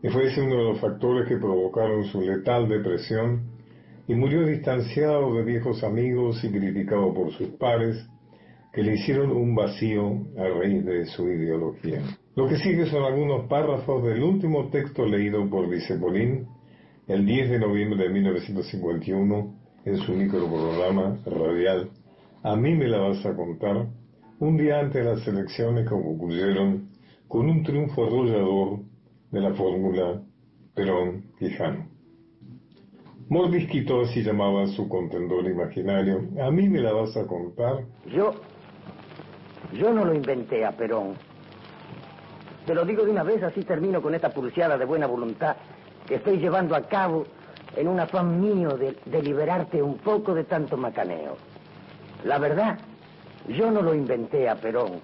Y fue ese uno de los factores que provocaron su letal depresión y murió distanciado de viejos amigos y criticado por sus pares que le hicieron un vacío a raíz de su ideología. Lo que sigue son algunos párrafos del último texto leído por Discepolín el 10 de noviembre de 1951 en su microprograma radial A mí me la vas a contar, un día antes de las elecciones concluyeron con un triunfo arrollador de la fórmula Perón-Quijano. Mordisquito así llamaba a su contendor imaginario. A mí me la vas a contar.
Yo, yo no lo inventé a Perón. Te lo digo de una vez, así termino con esta pulseada de buena voluntad que estoy llevando a cabo en un afán mío de, de liberarte un poco de tanto macaneo. La verdad, yo no lo inventé a Perón,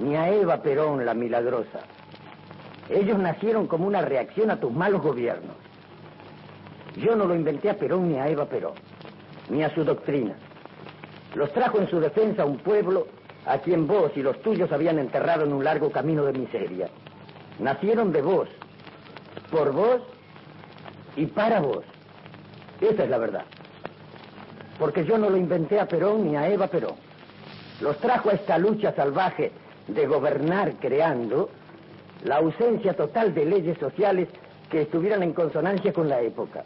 ni a Eva Perón la milagrosa. Ellos nacieron como una reacción a tus malos gobiernos. Yo no lo inventé a Perón ni a Eva Perón, ni a su doctrina. Los trajo en su defensa un pueblo a quien vos y los tuyos habían enterrado en un largo camino de miseria. Nacieron de vos, por vos y para vos. Esa es la verdad. Porque yo no lo inventé a Perón ni a Eva Perón. Los trajo a esta lucha salvaje de gobernar creando la ausencia total de leyes sociales que estuvieran en consonancia con la época.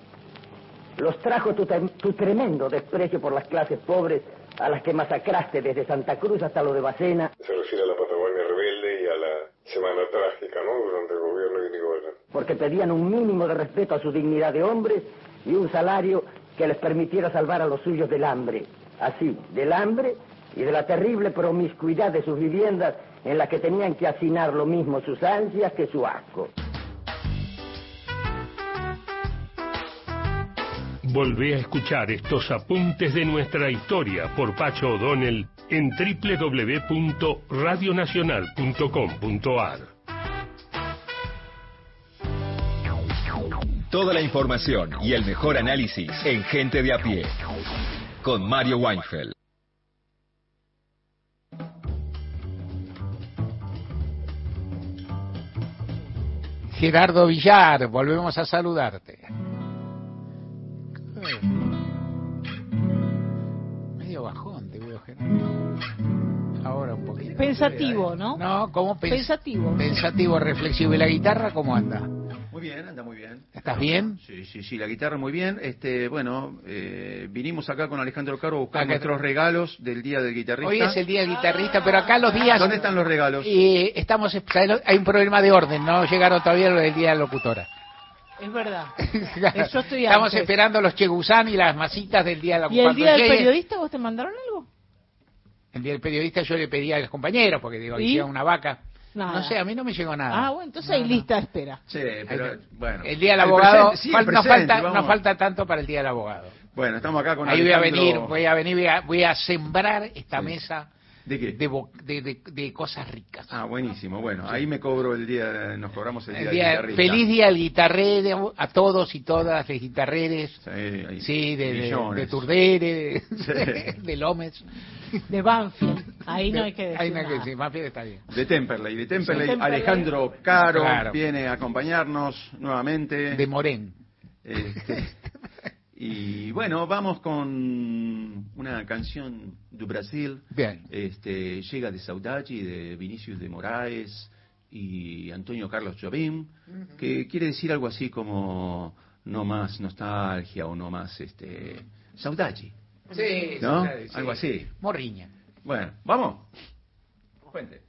Los trajo tu, tremendo desprecio por las clases pobres a las que masacraste desde Santa Cruz hasta lo de Bacena,
Se refiere a la Patagonia rebelde y a la Semana Trágica, ¿no? Durante el gobierno de Irigoyen.
porque pedían un mínimo de respeto a su dignidad de hombres y un salario que les permitiera salvar a los suyos del hambre. Así, del hambre y de la terrible promiscuidad de sus viviendas en las que tenían que hacinar lo mismo sus ansias que su asco.
Volvé a escuchar estos apuntes de nuestra historia por Pacho O'Donnell en www.radionacional.com.ar.
Toda la información y el mejor análisis en Gente de a pie. Con Mario Weinfeld.
Gerardo Villar, volvemos a saludarte. Medio bajón te veo, Gerardo. Ahora un poquito.
Pensativo, ¿no?
No, ¿cómo pens-
Pensativo.
Pensativo, reflexivo. ¿Y la guitarra cómo anda?
Muy bien, anda muy bien.
¿Estás bien?
Sí, sí, sí, la guitarra muy bien. Este, bueno, eh, vinimos acá con Alejandro Caro a buscar
Acá-
nuestros regalos del Día del Guitarrista.
Hoy es el día del guitarrista, pero acá los días...
¿Dónde están los regalos?
Y estamos, hay un problema de orden, no llegaron todavía los del día de la locutora.
Es verdad. Yo estoy
Estamos
antes.
esperando los chegusán y las masitas del día de la
¿Y el día del
llegue-
periodista vos te mandaron algo?
El día del periodista yo le pedí a los compañeros, porque digo,
¿Y?
hicieron una vaca.
Nada.
No sé, a mí no me llegó nada.
Ah, bueno, entonces hay lista de espera.
Sí, pero bueno.
El día del
El
abogado,
presente, sí, el
fal- no,
presente,
falta, no falta tanto para el día del abogado.
Bueno, estamos acá con
Ahí voy a
Alejandro-
venir, voy a venir, voy a, voy a sembrar esta
Sí.
mesa
¿De qué?
de, bo- de, de- de cosas ricas.
Ah, buenísimo. Bueno, ahí me cobro el día, nos cobramos el día,
El
del
día-
guitarrista.
feliz día del guitarrero a todos y todas los guitarreres.
Sí,
Sí, de, de, de Turdere, de,
Sí.
de.
De Banfield. Ahí no hay que decir
Ahí no hay que decir, Banfield está bien.
De Temperley, de Temperley,
Sí. Temperley.
Alejandro Caro
Claro.
viene a acompañarnos nuevamente.
De Morén.
Este, y bueno, vamos con una canción de Brasil.
Bien.
Este, llega de Saudade, de Vinicius de Moraes y Antonio Carlos Jobim, que quiere decir algo así como no más nostalgia o no más este saudade.
Sí,
¿No?
sí, sí.
Algo así.
Morriña.
Bueno, vamos. Cuente.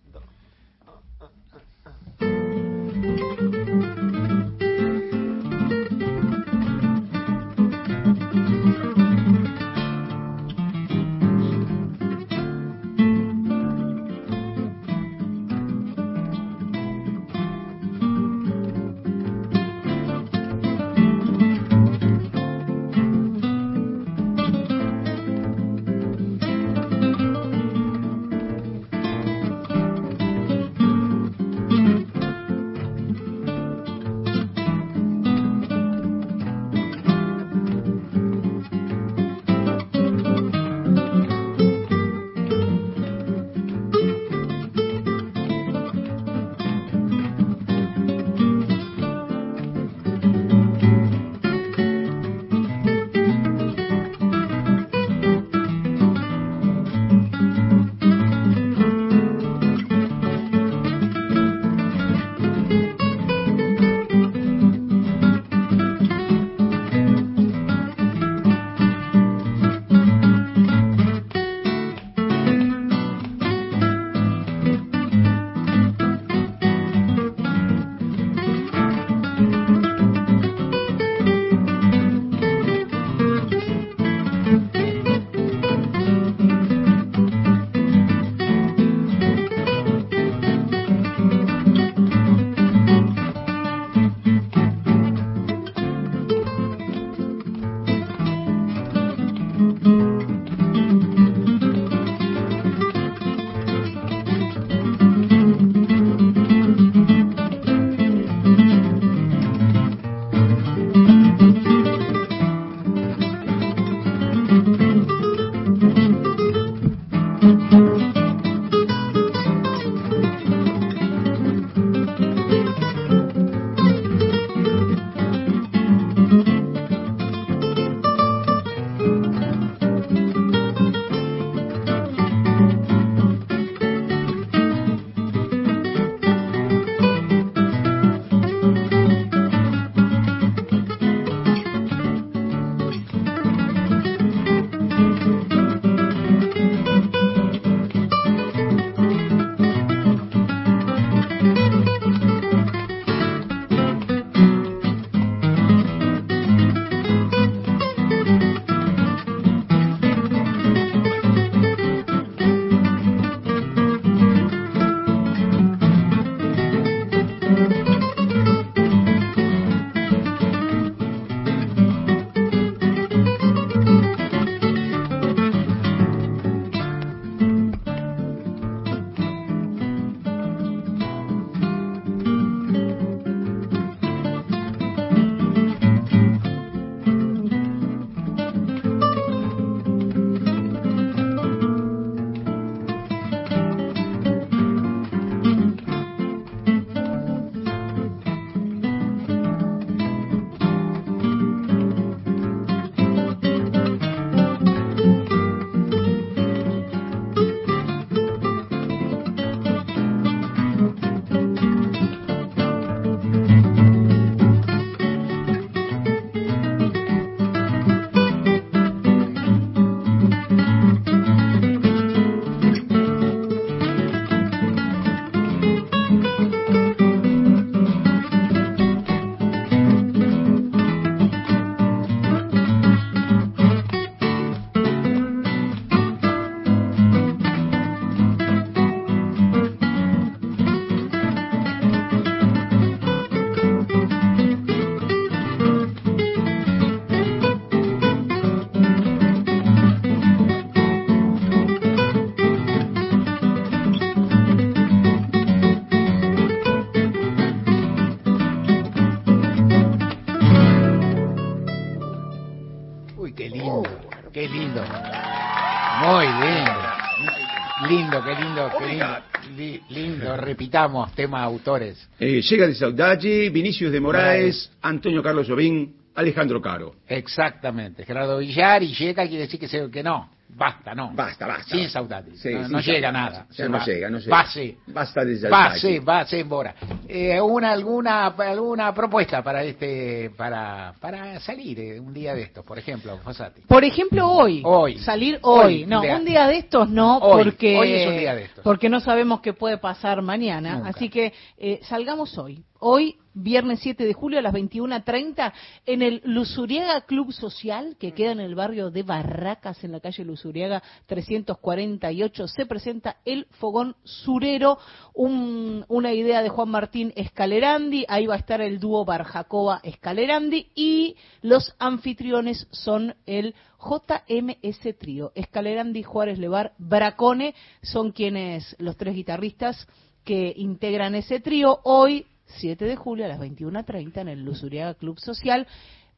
Lindo, repitamos, tema autores.
Eh, llega de Saudade, Vinicius de Moraes, Antonio Carlos Jobim, Alejandro Caro.
Exactamente. Gerardo Villar y llega quiere decir que, se, que no. Basta, no.
Basta, basta.
Sin Saudati.
Sí,
no
sin
no llega nada.
Ya no
va.
llega, no llega. Basta de
Base,
Saudade.
base, Bora. Eh, una, alguna, alguna propuesta para este, para, para salir eh, un día de estos, por ejemplo, Fossati.
Por ejemplo, hoy.
Hoy.
Salir hoy.
Hoy,
no,
un día-
un día de estos no,
Hoy,
porque,
hoy es un día de estos.
porque no sabemos qué puede pasar mañana.
Nunca.
Así que eh, salgamos hoy. Hoy, viernes 7 de julio a las 21.30, en el Lusuriaga Club Social, que queda en el barrio de Barracas, en la calle Lusuriaga 348, se presenta el Fogón Surero, un- una idea de Juan Martín Escalerandi. Ahí va a estar el dúo Barjacoa Escalerandi y los anfitriones son el JMS Trío. Escalerandi, Juárez Levar, Bracone son quienes, los tres guitarristas que integran ese trío. Hoy, 7 de julio a las 21.30 en el Lusuriaga Club Social,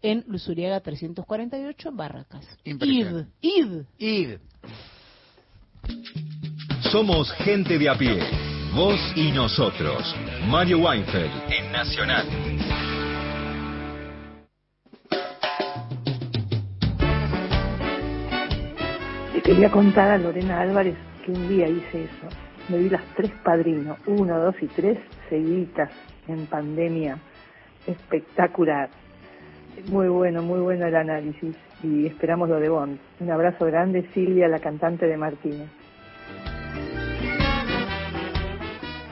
en Lusuriaga 348 en Barracas. Id, id.
Id.
Somos gente de a pie. Vos y nosotros. Mario Weinfeld en Nacional.
Le quería contar a Lorena Álvarez que un día hice eso. Me vi las tres padrinos, uno, dos y tres, seguiditas en pandemia. Espectacular. Muy bueno, muy bueno el análisis. Y esperamos lo de Bond. Un abrazo grande, Silvia, la cantante de Martínez.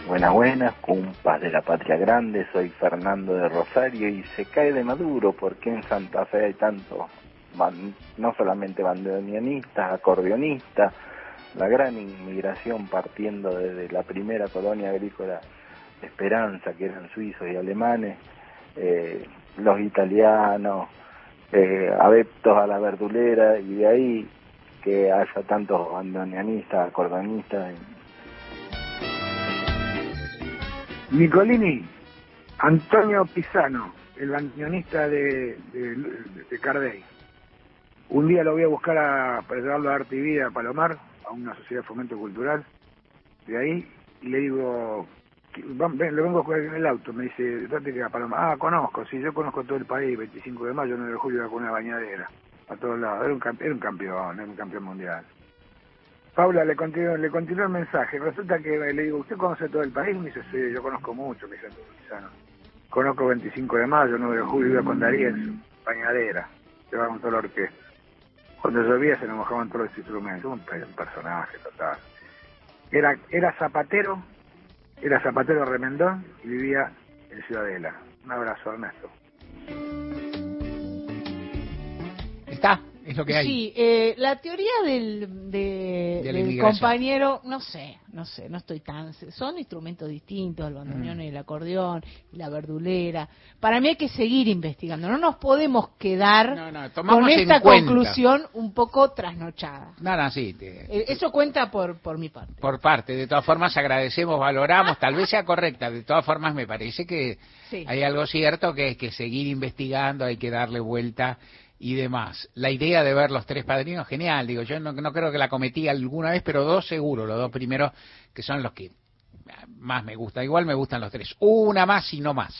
Buenas, buenas, cumpas de la patria grande, soy Fernando de Rosario y se cae de Maduro porque en Santa Fe hay tanto, ban- no solamente bandoneonistas, acordeonistas, la gran inmigración partiendo desde la primera colonia agrícola Esperanza, que eran suizos y alemanes, eh, los italianos, eh, adeptos a la verdulera y de ahí que haya tantos bandoneonistas, acordeonistas
Nicolini, Antonio Pisano, el bandoneonista de, de, de Cardey. Un día lo voy a buscar a, para llevarlo a Arte y Vida a Palomar, a una sociedad de fomento cultural, de ahí, y le digo, le vengo a coger en el auto, me dice, ¿dónde queda Palomar? Ah, conozco, sí, yo conozco todo el país, 25 de mayo, 9 de julio, con una bañadera, a todos lados, era un, era un campeón, era un campeón mundial. Paula le continuó, le continuó el mensaje. Resulta que le digo, ¿usted conoce todo el país? Me dice, sí, yo conozco mucho, me dice Pisano. Conozco 25 de mayo, 9 de julio, iba con Darío en su bañadera. Llevaban toda la orquesta. Cuando llovía se nos mojaban todos los instrumentos. Un, un personaje total. Era, era zapatero, era zapatero remendón y vivía en Ciudadela. Un abrazo, Ernesto.
Está, es lo que hay.
Sí, eh, la teoría del, de-
De la
del
inmigración.
compañero, no sé, no sé, no estoy tan... Son instrumentos distintos, el bandoneón
Mm.
y el acordeón, y la verdulera. Para mí hay que seguir investigando, no nos podemos quedar
No, no, tomamos
con esta conclusión un poco trasnochada.
No, no, sí. te-
Eh, Eso cuenta por, por mi parte.
por parte. De todas formas, agradecemos, valoramos, tal vez sea correcta. De todas formas, me parece que
Sí.
hay algo cierto que es que seguir investigando, hay que darle vuelta y demás. La idea de ver los tres padrinos, genial. Digo, yo no, no creo que la cometí alguna vez, pero dos seguro, los dos primeros, que son los que más me gusta. Igual me gustan los tres. Una más y no más.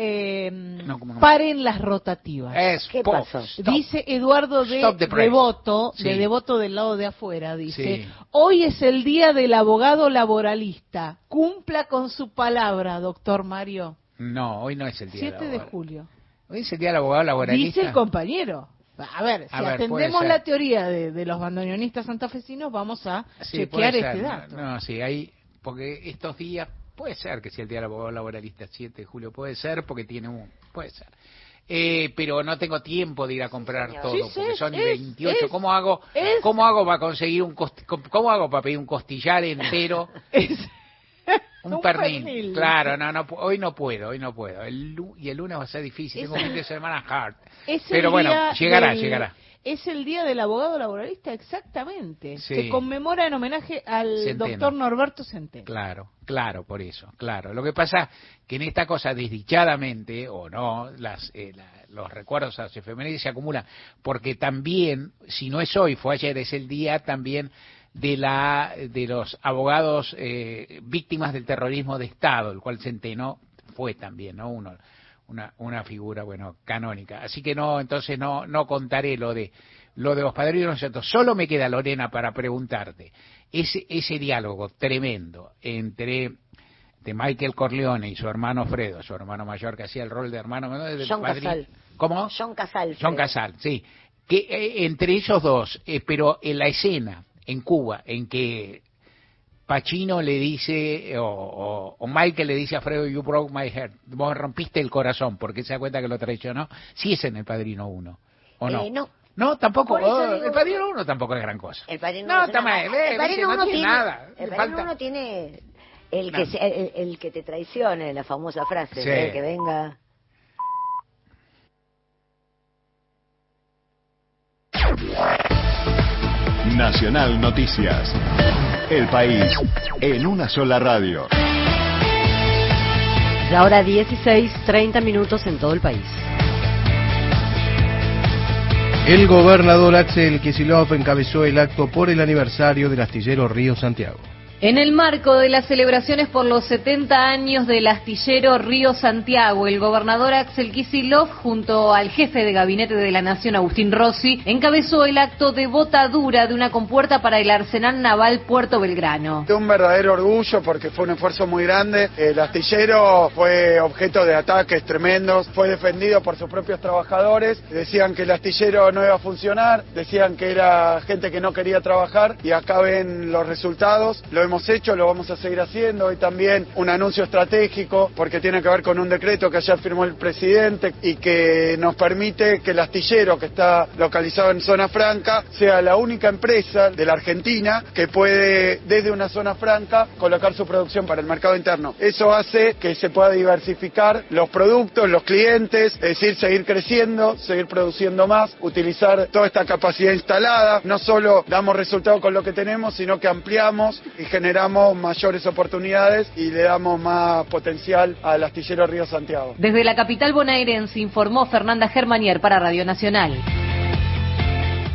Eh,
No, como no.
paren las rotativas.
Es ¿Qué po- pasó? stop.
Dice Eduardo de. Devoto,
Sí.
de Devoto del lado de afuera, dice,
Sí.
hoy es el día del abogado laboralista. Cumpla con su palabra, doctor Mario.
No, hoy no es el día
7
del
de julio.
Hoy es el día del abogado laboralista.
Dice el compañero. A ver, si
A ver,
atendemos la teoría de, de los bandoneonistas santafesinos, vamos a
Sí,
chequear este dato.
No, sí, hay, porque estos días, puede ser que sea el día del abogado laboralista, 7 de julio, puede ser, porque tiene un, puede ser. Eh, pero no tengo tiempo de ir a comprar todo,
Sí,
porque
sí,
son
es,
28.
es,
¿Cómo hago?
es.
¿Cómo hago para conseguir un costi- cómo hago para pedir un costillar entero? un,
Un
pernil.
pernil.
Claro, no, no, hoy no puedo, hoy no puedo. El, y el lunes va a ser difícil. Tengo un fin de semana hard.
Es
Pero bueno, llegará,
del-
llegará.
es el Día del Abogado Laboralista, exactamente.
Sí.
Se conmemora en homenaje al
Centeno.
doctor Norberto Centeno.
Claro, claro, por eso, claro. Lo que pasa que en esta cosa desdichadamente, o no, las, eh, la- los recuerdos a las efemérides se acumulan, porque también, si no es hoy, fue ayer, es el día también de la de los abogados eh, víctimas del terrorismo de Estado, el cual Centeno fue también, ¿no? Uno, una, una figura, bueno, canónica. Así que no, entonces no, no contaré lo de lo de los padrinos santos. Solo me queda, Lorena, para preguntarte, ese, ese diálogo tremendo entre de Michael Corleone y su hermano Fredo, su hermano mayor que hacía el rol de hermano menor, de
John
padrino-
Casal.
¿Cómo?
John Casal.
John. Casal, sí. Que eh, entre ellos dos, eh, pero en la escena en Cuba en que Pacino le dice, o, o- o Michael le dice a Fredo, you broke my heart, vos rompiste el corazón, porque se da cuenta que lo traicionó, sí es en El Padrino 1, ¿o no?
Eh, no.
No, tampoco, oh,
digo-
El Padrino 1 tampoco es gran cosa.
El padrino
No,
uno es
está
una-
mal,
el
eh,
padrino
dice, no tiene
tiene,
nada,
el padrino
falta-
uno tiene el que se- el, el que te traicione, la famosa frase,
Sí.
¿eh? que venga.
Nacional Noticias. El país en una sola radio.
La hora 16, 30 minutos en todo el país.
El gobernador Axel Kicillof encabezó el acto por el aniversario del astillero Río Santiago.
En el marco de las celebraciones por los 70 años del astillero Río Santiago, el gobernador Axel Kicillof, junto al jefe de gabinete de la Nación, Agustín Rossi, encabezó el acto de botadura de una compuerta para el Arsenal Naval Puerto Belgrano.
De un verdadero orgullo porque fue un esfuerzo muy grande. El astillero fue objeto de ataques tremendos, fue defendido por sus propios trabajadores. Decían que el astillero no iba a funcionar, decían que era gente que no quería trabajar y acá ven los resultados. Hemos hecho, lo vamos a seguir haciendo. Hoy también un anuncio estratégico porque tiene que ver con un decreto que ayer firmó el presidente y que nos permite que el astillero que está localizado en zona franca sea la única empresa de la Argentina que puede desde una zona franca colocar su producción para el mercado interno. Eso hace que se pueda diversificar los productos, los clientes, es decir, seguir creciendo, seguir produciendo más, utilizar toda esta capacidad instalada. No solo damos resultados con lo que tenemos, sino que ampliamos y generamos mayores oportunidades y le damos más potencial al astillero Río Santiago.
Desde la capital bonaerense informó Fernanda Germanier para Radio Nacional.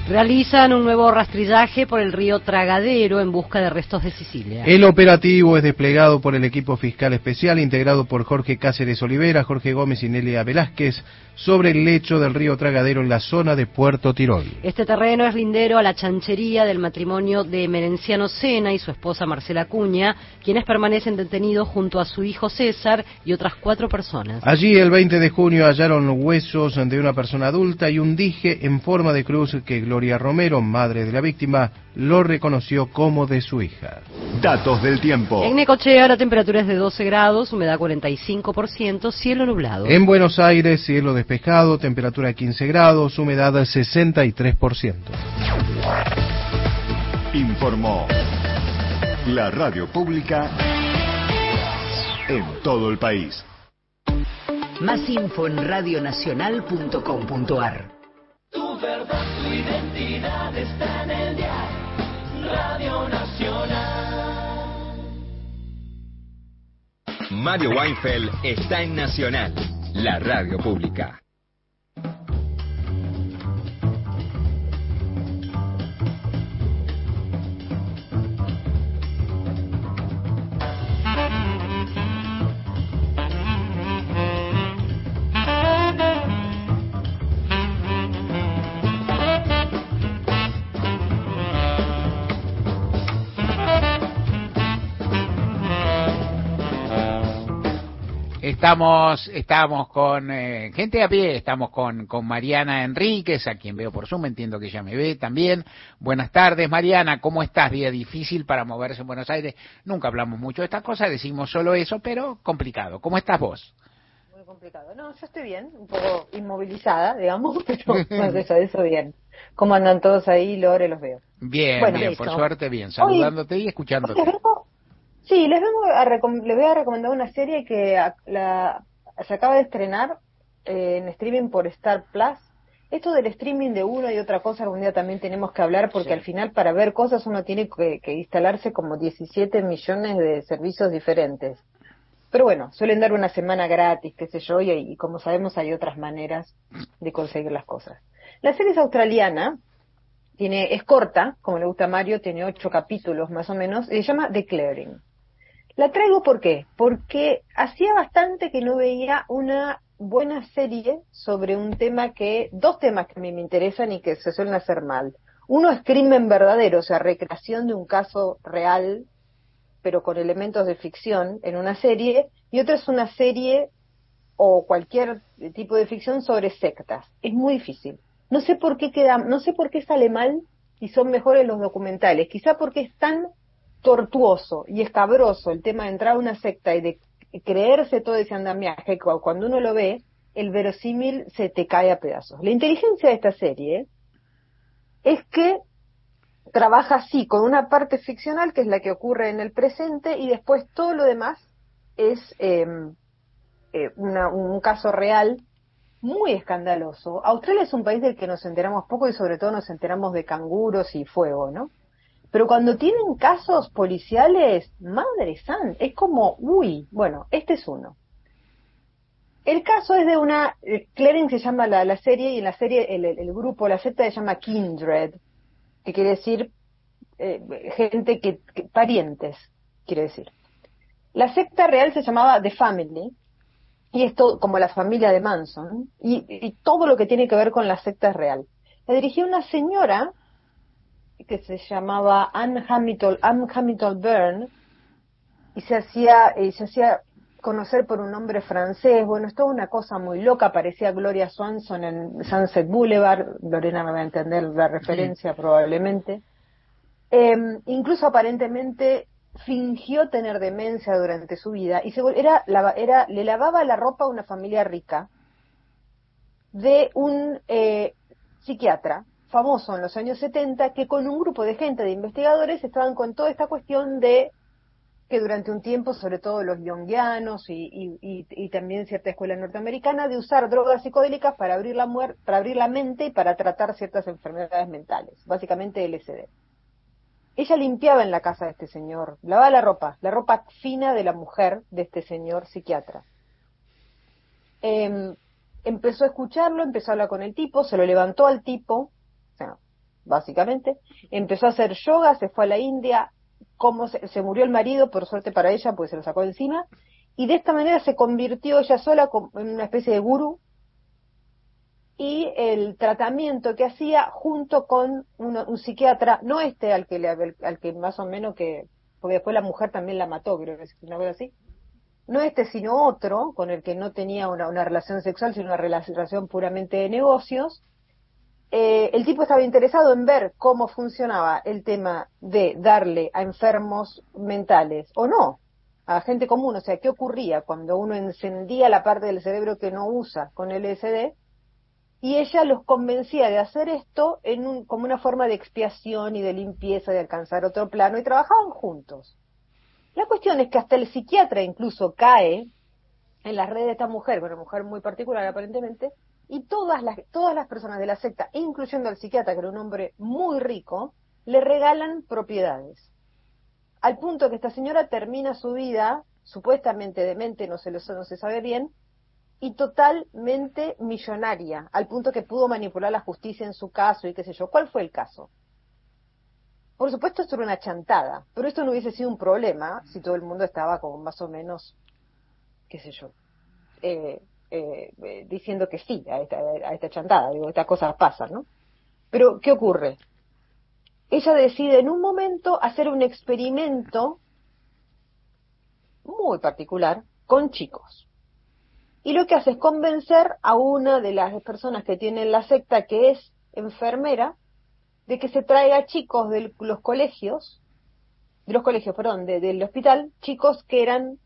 Realizan un nuevo rastrillaje por el río Tragadero en busca de restos de Sicilia.
El operativo es desplegado por el equipo fiscal especial integrado por Jorge Cáceres Olivera, Jorge Gómez y Nelia Velázquez sobre el lecho del río Tragadero en la zona de Puerto Tirol.
Este terreno es lindero a la chanchería del matrimonio de Merenciano Sena y su esposa Marcela Cuña, quienes permanecen detenidos junto a su hijo César y otras cuatro personas.
Allí el 20 de junio hallaron huesos de una persona adulta y un dije en forma de cruz que Gloria Romero, madre de la víctima, lo reconoció como de su hija.
Datos del tiempo.
En Necochea la temperatura es de 12 grados, humedad 45%, cielo nublado.
En Buenos Aires, cielo despejado, temperatura 15 grados, humedad 63%.
Informó la radio pública en todo el país.
Más info en radionacional.com.ar.
Tu verdad, tu identidad está en el dial. Radio Nacional.
Mario Weinfeld está en Nacional, la radio pública.
Estamos, estamos con eh, gente a pie, estamos con, con Mariana Enríquez, a quien veo por Zoom, entiendo que ella me ve también. Buenas tardes, Mariana, ¿cómo estás? Día difícil para moverse en Buenos Aires. Nunca hablamos mucho de estas cosas, decimos solo eso, pero complicado. ¿Cómo estás vos?
Muy complicado. No, yo estoy bien, un poco inmovilizada, digamos, pero más allá de eso bien. ¿Cómo andan todos ahí? Lore, los veo.
Bien,
Bueno,
bien,
listo.
por suerte bien, saludándote y escuchándote.
Vengo- sí, les vengo a les voy a recomendar una serie que la, se acaba de estrenar eh, en streaming por Star Plus. Esto del streaming de una y otra cosa algún día también tenemos que hablar porque al final para ver cosas uno tiene que, que instalarse como 17 millones de servicios diferentes. Pero bueno, suelen dar una semana gratis, qué sé yo, y, y como sabemos hay otras maneras de conseguir las cosas. La serie es australiana, tiene, es corta, como le gusta a Mario, tiene ocho capítulos más o menos, y se llama Declaring. La traigo ¿por qué? Porque hacía bastante que no veía una buena serie sobre un tema que, dos temas que a mí me interesan y que se suelen hacer mal. Uno es crimen verdadero, o sea, recreación de un caso real, pero con elementos de ficción en una serie, y otro es una serie o cualquier tipo de ficción sobre sectas. Es muy difícil. No sé por qué queda, no sé por qué sale mal y son mejores los documentales. Quizá porque es tan tortuoso y escabroso el tema de entrar a una secta y de creerse todo ese andamiaje, cuando uno lo ve, el verosímil se te cae a pedazos. La inteligencia de esta serie es que trabaja así, con una parte ficcional, que es la que ocurre en el presente, y después todo lo demás es em, eh, un caso real muy escandaloso. Australia es un país del que nos enteramos poco y sobre todo nos enteramos de canguros y fuego, ¿no? Pero cuando tienen casos policiales, madre san, es como, uy, bueno, este es uno. El caso es de una, eh, Clearing se llama la, serie y en la serie el, grupo, la secta se llama Kindred, que quiere decir eh, gente que, parientes, quiere decir. La secta real se llamaba The Family, y esto como la familia de Manson, y, y, todo lo que tiene que ver con la secta real. La dirigía una señora que se llamaba Anne Hamilton, Anne Hamilton Byrne y se hacía, y se hacía conocer por un nombre francés. Bueno, es toda una cosa muy loca. Parecía Gloria Swanson en Sunset Boulevard. Lorena me va a entender la referencia probablemente. Em, incluso aparentemente fingió tener demencia durante su vida y se, era, era, le lavaba la ropa a una familia rica de un eh, psiquiatra famoso en los años 70 que con un grupo de gente, de investigadores, estaban con toda esta cuestión de que durante un tiempo, sobre todo los yonguianos y, también cierta escuela norteamericana, de usar drogas psicodélicas para abrir, la para abrir la mente y para tratar ciertas enfermedades mentales, básicamente LSD. Ella limpiaba en la casa de este señor, lavaba la ropa, la ropa fina de la mujer de este señor psiquiatra. Em, empezó a escucharlo, empezó a hablar con el tipo, se lo levantó al tipo, básicamente. Empezó a hacer yoga, se fue a la India, como se, murió el marido, por suerte para ella, pues se lo sacó encima, y de esta manera se convirtió ella sola en una especie de gurú, y el tratamiento que hacía junto con un psiquiatra, no este al que, le, al que más o menos que, porque después la mujer también la mató, creo que es una vez así, no este sino otro, con el que no tenía una relación sexual, sino una relación puramente de negocios, eh, el tipo estaba interesado en ver cómo funcionaba el tema de darle a enfermos mentales o no, a gente común, o sea, qué ocurría cuando uno encendía la parte del cerebro que no usa con LSD, y ella los convencía de hacer esto en un, como una forma de expiación y de limpieza, de alcanzar otro plano, y trabajaban juntos. La cuestión es que hasta el psiquiatra incluso cae en las redes de esta mujer, una mujer muy particular aparentemente, y todas las, todas las personas de la secta, incluyendo al psiquiatra, que era un hombre muy rico, le regalan propiedades. Al punto que esta señora termina su vida, supuestamente demente, no se, lo, no se sabe bien, y totalmente millonaria, al punto que pudo manipular la justicia en su caso y qué sé yo. ¿Cuál fue el caso? Por supuesto, esto era una chantada, pero esto no hubiese sido un problema si todo el mundo estaba como más o menos, qué sé yo, eh, eh, eh, diciendo que sí a esta, a esta chantada, digo, estas cosas pasan, ¿no? Pero, ¿qué ocurre? Ella decide en un momento hacer un experimento muy particular con chicos. Y lo que hace es convencer a una de las personas que tiene la secta, que es enfermera, de que se traiga chicos de los colegios, de los colegios, perdón, del hospital, chicos que eran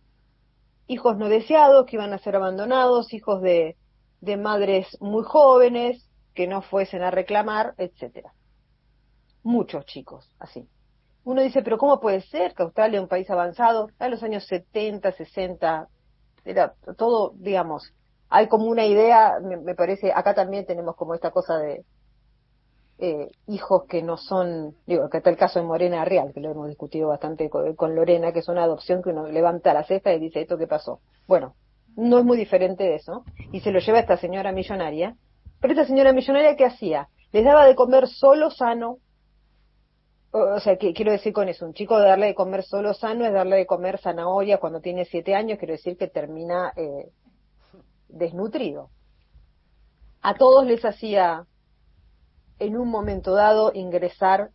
hijos no deseados que iban a ser abandonados, hijos de, de madres muy jóvenes que no fuesen a reclamar, etcétera. Muchos chicos, así. Uno dice, pero ¿cómo puede ser que Australia, un país avanzado, en los años 70, 60, era todo, digamos, hay como una idea, me, me parece, acá también tenemos como esta cosa de eh, hijos que no son, digo, que está el caso de Morena Real, que lo hemos discutido bastante con, Lorena, que es una adopción que uno levanta la ceja y dice, ¿esto qué pasó? Bueno, no es muy diferente de eso, y se lo lleva esta señora millonaria, pero esta señora millonaria, ¿qué hacía? Les daba de comer solo sano, o o sea, que quiero decir con eso, un chico de darle de comer solo sano es darle de comer zanahoria cuando tiene siete años, quiero decir que termina eh, desnutrido. A todos les hacía en un momento dado ingresar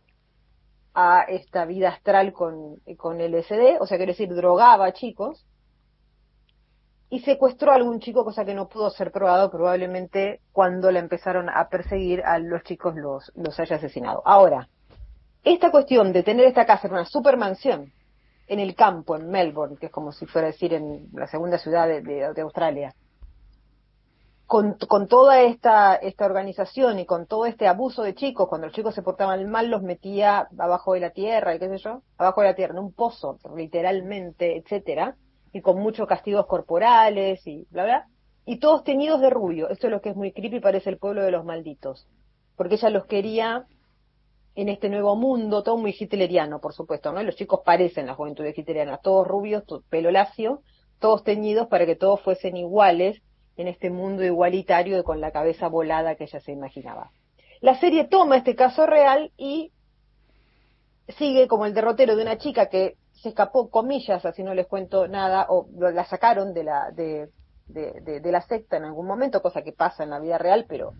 a esta vida astral con, con LSD, o sea, quiero decir, drogaba a chicos, y secuestró a algún chico, cosa que no pudo ser probado, probablemente cuando la empezaron a perseguir a los chicos los, los haya asesinado. Ahora, esta cuestión de tener esta casa en una supermansión, en el campo, en Melbourne, que es como si fuera a decir en la segunda ciudad de- de Australia, con, con toda esta, esta organización y con todo este abuso de chicos, cuando los chicos se portaban mal, los metía abajo de la tierra y qué sé yo, abajo de la tierra, en un pozo, literalmente, etcétera, y con muchos castigos corporales y bla bla, y todos teñidos de rubio. Esto es lo que es muy creepy, parece el pueblo de los malditos. Porque ella los quería en este nuevo mundo, todo muy hitleriano, por supuesto, ¿no? Los chicos parecen la juventud hitleriana, todos rubios, to- pelo lacio, todos teñidos para que todos fuesen iguales en este mundo igualitario y con la cabeza volada que ella se imaginaba. La serie toma este caso real y sigue como el derrotero de una chica que se escapó, comillas, así no les cuento nada, o la sacaron de la, de, de, de- de la secta en algún momento, cosa que pasa en la vida real, pero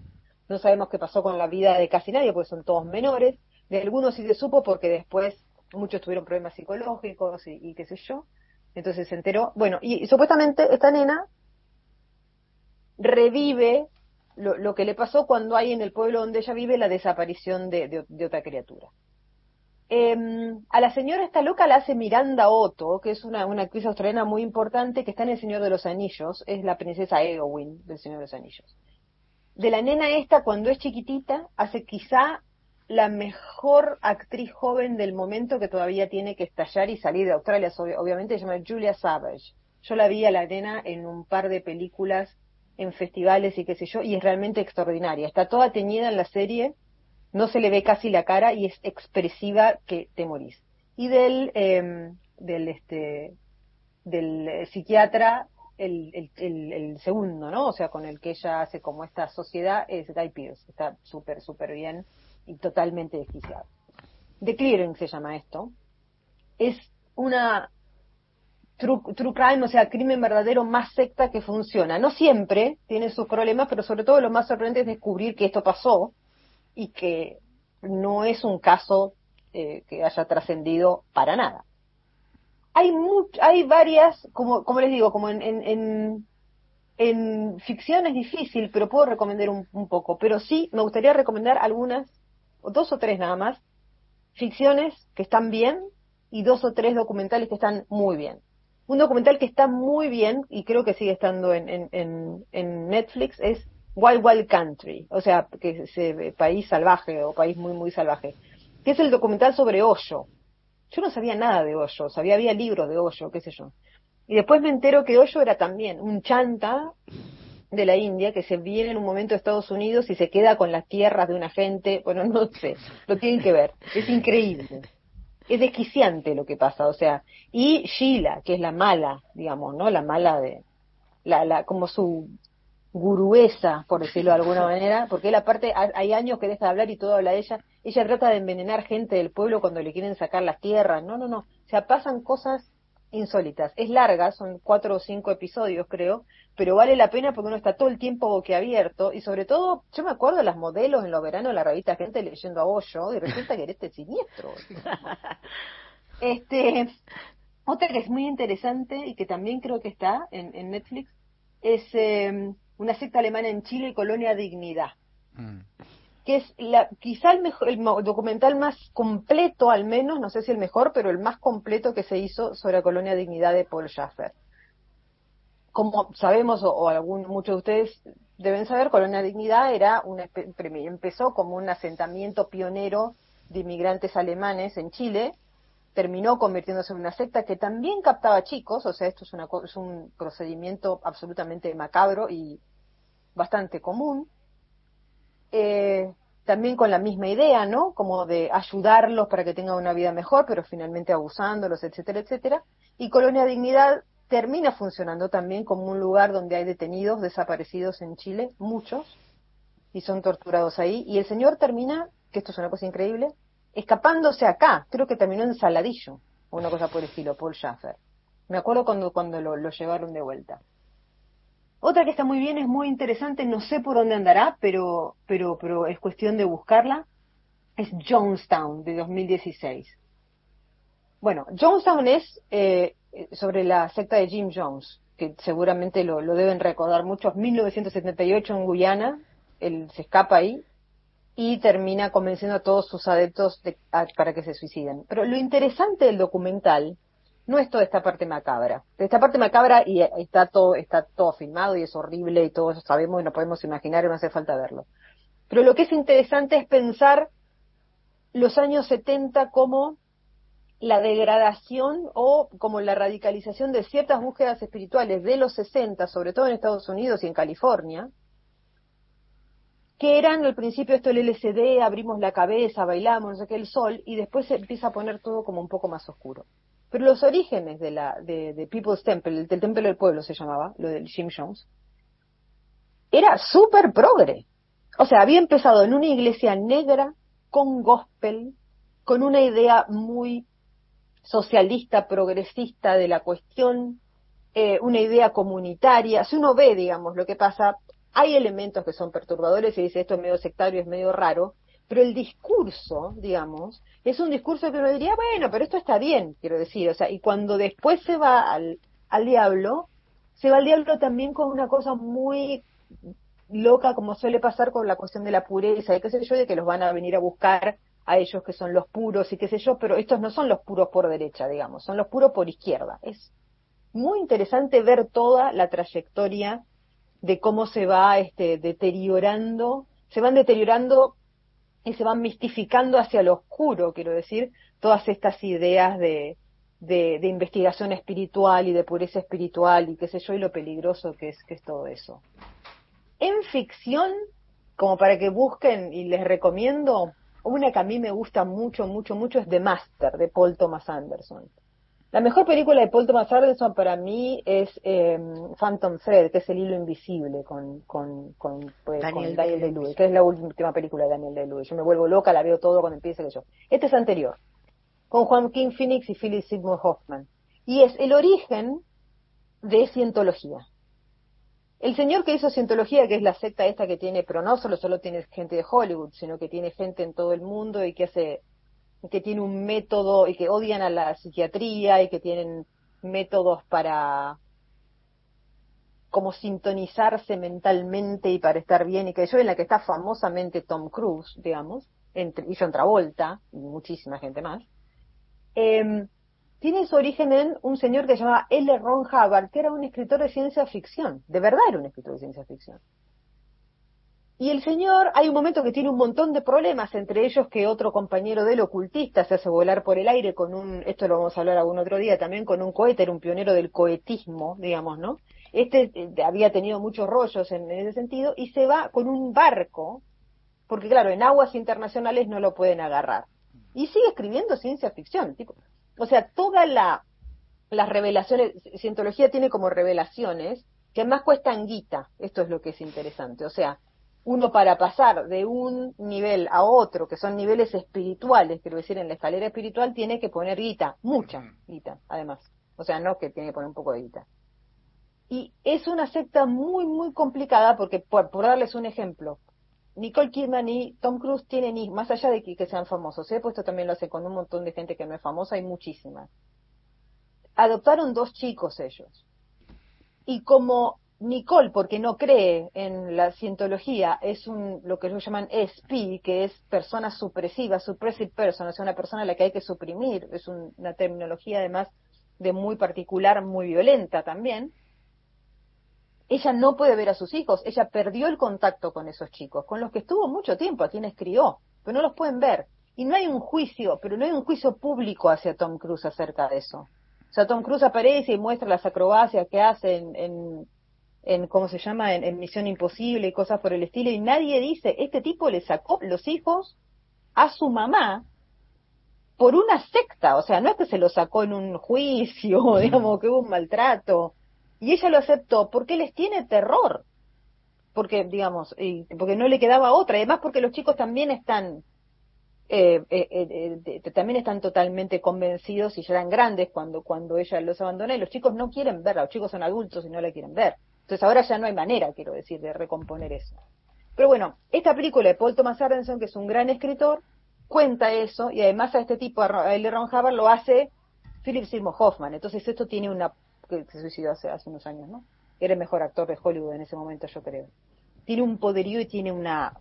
no sabemos qué pasó con la vida de casi nadie, porque son todos menores. De algunos sí se supo porque después muchos tuvieron problemas psicológicos y, y qué sé yo. Entonces se enteró. Bueno, y, y supuestamente esta nena revive lo, que le pasó cuando hay en el pueblo donde ella vive la desaparición de, otra criatura. Em, a la señora esta loca la hace Miranda Otto, que es una, una actriz australiana muy importante que está en El Señor de los Anillos, es la princesa Eowyn del Señor de los Anillos. De la nena esta, cuando es chiquitita, hace quizá la mejor actriz joven del momento que todavía tiene que estallar y salir de Australia, ob- obviamente, se llama Julia Savage. Yo la vi a la nena en un par de películas, en festivales y qué sé yo, y es realmente extraordinaria. Está toda teñida en la serie, no se le ve casi la cara y es expresiva que te morís. Y del, em, del este, del eh, psiquiatra, el, el, el, segundo, ¿no? O sea, con el que ella hace como esta sociedad es Guy Pearce. Está súper, súper bien y totalmente desquiciado. The Clearing se llama esto. Es una true, true crime, o sea, crimen verdadero más secta que funciona. No siempre tiene sus problemas, pero sobre todo lo más sorprendente es descubrir que esto pasó y que no es un caso eh, que haya trascendido para nada. Hay much- hay varias, como, como les digo, como en, en, en, ficción es difícil, pero puedo recomendar un, poco. Pero sí, me gustaría recomendar algunas, dos o tres nada más, ficciones que están bien y dos o tres documentales que están muy bien. Un documental que está muy bien y creo que sigue estando en, en, Netflix es Wild Wild Country, o sea, que es eh, país salvaje o país muy muy salvaje, que es el documental sobre Hoyo. Yo no sabía nada de Hoyo, sabía había libros de Hoyo, qué sé yo. Y después me entero que Hoyo era también un chanta de la India que se viene en un momento a Estados Unidos y se queda con las tierras de una gente, bueno, no sé, lo tienen que ver, es increíble. Es desquiciante lo que pasa, o sea, y Sheila, que es la mala, digamos, ¿no? La mala de, la, la, como su guruesa, por decirlo de alguna manera, porque él aparte ha- hay años que deja de hablar y todo habla de ella, ella trata de envenenar gente del pueblo cuando le quieren sacar las tierras, no, no, no, o sea, pasan cosas insólitas, es larga, son cuatro o cinco episodios creo, pero vale la pena porque uno está todo el tiempo boquiabierto y sobre todo, yo me acuerdo de las modelos en los veranos de la revista Gente leyendo a Hoyo y resulta que era este siniestro. Este, otra que es muy interesante y que también creo que está en, en Netflix es eh, una secta alemana en Chile y Colonia Dignidad, que es la, quizá el, mejor, el documental más completo, al menos, no sé si el mejor, pero el más completo que se hizo sobre la Colonia Dignidad de Paul Schaffer. Como sabemos, o, algún, muchos de ustedes deben saber, Colonia Dignidad era una, empezó como un asentamiento pionero de inmigrantes alemanes en Chile, terminó convirtiéndose en una secta que también captaba chicos, o sea, esto es, una, es un procedimiento absolutamente macabro y bastante común. Eh, también con la misma idea, ¿no? Como de ayudarlos para que tengan una vida mejor, pero finalmente abusándolos, etcétera, etcétera. Y Colonia Dignidad termina funcionando también como un lugar donde hay detenidos desaparecidos en Chile, muchos, y son torturados ahí. Y el señor termina, que esto es una cosa increíble, escapándose acá. Creo que terminó en Saladillo, una cosa por el estilo, Paul Schaffer. Me acuerdo cuando, cuando lo, lo llevaron de vuelta. Otra que está muy bien, es muy interesante, no sé por dónde andará, pero, pero, pero es cuestión de buscarla, es Jonestown de 2016. Bueno, Jonestown es eh, sobre la secta de Jim Jones, que seguramente lo, lo deben recordar muchos, 1978 en Guyana, él se escapa ahí y termina convenciendo a todos sus adeptos de, a, para que se suiciden. Pero lo interesante del documental no es toda esta parte macabra. Esta parte macabra y está todo, está todo filmado y es horrible y todo eso sabemos y no podemos imaginar y no hace falta verlo. Pero lo que es interesante es pensar los años 70 como la degradación o como la radicalización de ciertas búsquedas espirituales de los 60, sobre todo en Estados Unidos y en California, que eran al principio esto el LCD, abrimos la cabeza, bailamos, no sé qué, el sol, y después se empieza a poner todo como un poco más oscuro. Pero los orígenes de, la, de, People's Temple, del Templo del Pueblo se llamaba, lo del Jim Jones, era súper progre. O sea, había empezado en una iglesia negra, con gospel, con una idea muy socialista, progresista de la cuestión, eh, una idea comunitaria. Si uno ve, digamos, lo que pasa, hay elementos que son perturbadores y dice esto es medio sectario, es medio raro, pero el discurso, digamos, es un discurso que uno diría, bueno, pero esto está bien, quiero decir, o sea, y cuando después se va al, al diablo, se va al diablo también con una cosa muy loca, como suele pasar con la cuestión de la pureza y qué sé yo, de que los van a venir a buscar a ellos que son los puros y qué sé yo, pero estos no son los puros por derecha, digamos, son los puros por izquierda. Es muy interesante ver toda la trayectoria de cómo se va este, deteriorando, se van deteriorando y se van mistificando hacia lo oscuro, quiero decir, todas estas ideas de, de, investigación espiritual y de pureza espiritual y qué sé yo, y lo peligroso que es, que es todo eso. En ficción, como para que busquen y les recomiendo, una que a mí me gusta mucho, mucho, mucho es The Master, de Paul Thomas Anderson. La mejor película de Paul Thomas Anderson para mí es eh, Phantom Thread, que es el hilo invisible con, con, con, pues, Daniel, Daniel Day-Lewis, que es la última película de Daniel Day-Lewis. Yo me vuelvo loca, la veo todo cuando empieza que yo. Este es anterior, con Juan King Phoenix y Philip Seymour Hoffman. Y es el origen de Cientología. El señor que hizo Cientología, que es la secta esta que tiene, pero no solo, solo tiene gente de Hollywood, sino que tiene gente en todo el mundo y que hace que tiene un método y que odian a la psiquiatría y que tienen métodos para como sintonizarse mentalmente y para estar bien y que yo en la que está famosamente Tom Cruise, digamos, entre, y John Travolta y muchísima gente más, eh, tiene su origen en un señor que se llamaba L. Ron Hubbard, que era un escritor de ciencia ficción, de verdad era un escritor de ciencia ficción. Y el señor, hay un momento que tiene un montón de problemas, entre ellos que otro compañero del ocultista se hace volar por el aire con un, esto lo vamos a hablar algún otro día también, con un cohete, era un pionero del cohetismo, digamos, ¿no? Este eh, había tenido muchos rollos en, ese sentido y se va con un barco, porque claro, en aguas internacionales no lo pueden agarrar. Y sigue escribiendo ciencia ficción, tipo, o sea, toda la, las revelaciones, cientología tiene como revelaciones que además cuestan guita, esto es lo que es interesante, o sea, uno para pasar de un nivel a otro, que son niveles espirituales, quiero decir, en la escalera espiritual, tiene que poner guita, mucha guita, además. O sea, no que tiene que poner un poco de guita. Y es una secta muy, muy complicada porque, por, darles un ejemplo, Nicole Kidman y Tom Cruise tienen, más allá de que, que sean famosos, he puesto también lo hace con un montón de gente que no es famosa, hay muchísimas. Adoptaron dos chicos ellos. Y como Nicole, porque no cree en la cientología, es un, lo que ellos llaman SP, que es persona supresiva, suppressive person, o sea, una persona a la que hay que suprimir, es una terminología además de muy particular, muy violenta también. Ella no puede ver a sus hijos, ella perdió el contacto con esos chicos, con los que estuvo mucho tiempo, a quienes crió, pero no los pueden ver. y no hay un juicio, pero no hay un juicio público hacia Tom Cruise acerca de eso. O sea, Tom Cruise aparece y muestra las acrobacias que hace en, en, ¿cómo se llama?, en, Misión Imposible y cosas por el estilo, y nadie dice, este tipo le sacó los hijos a su mamá por una secta, o sea, no es que se lo sacó en un juicio, digamos, que hubo un maltrato, y ella lo aceptó porque les tiene terror, porque, digamos, y porque no le quedaba otra, además porque los chicos también están eh, eh, eh también están totalmente convencidos y ya eran grandes cuando, cuando ella los abandona y los chicos no quieren verla, los chicos son adultos y no la quieren ver. Entonces ahora ya no hay manera, quiero decir, de recomponer eso. Pero bueno, esta película de Paul Thomas Anderson, que es un gran escritor, cuenta eso y además a este tipo, a L. Ron Hubbard, lo hace Philip Seymour Hoffman. Entonces esto tiene una... que se suicidó hace, hace unos años, ¿no? Era el mejor actor de Hollywood en ese momento, yo creo. Tiene un poderío y tiene una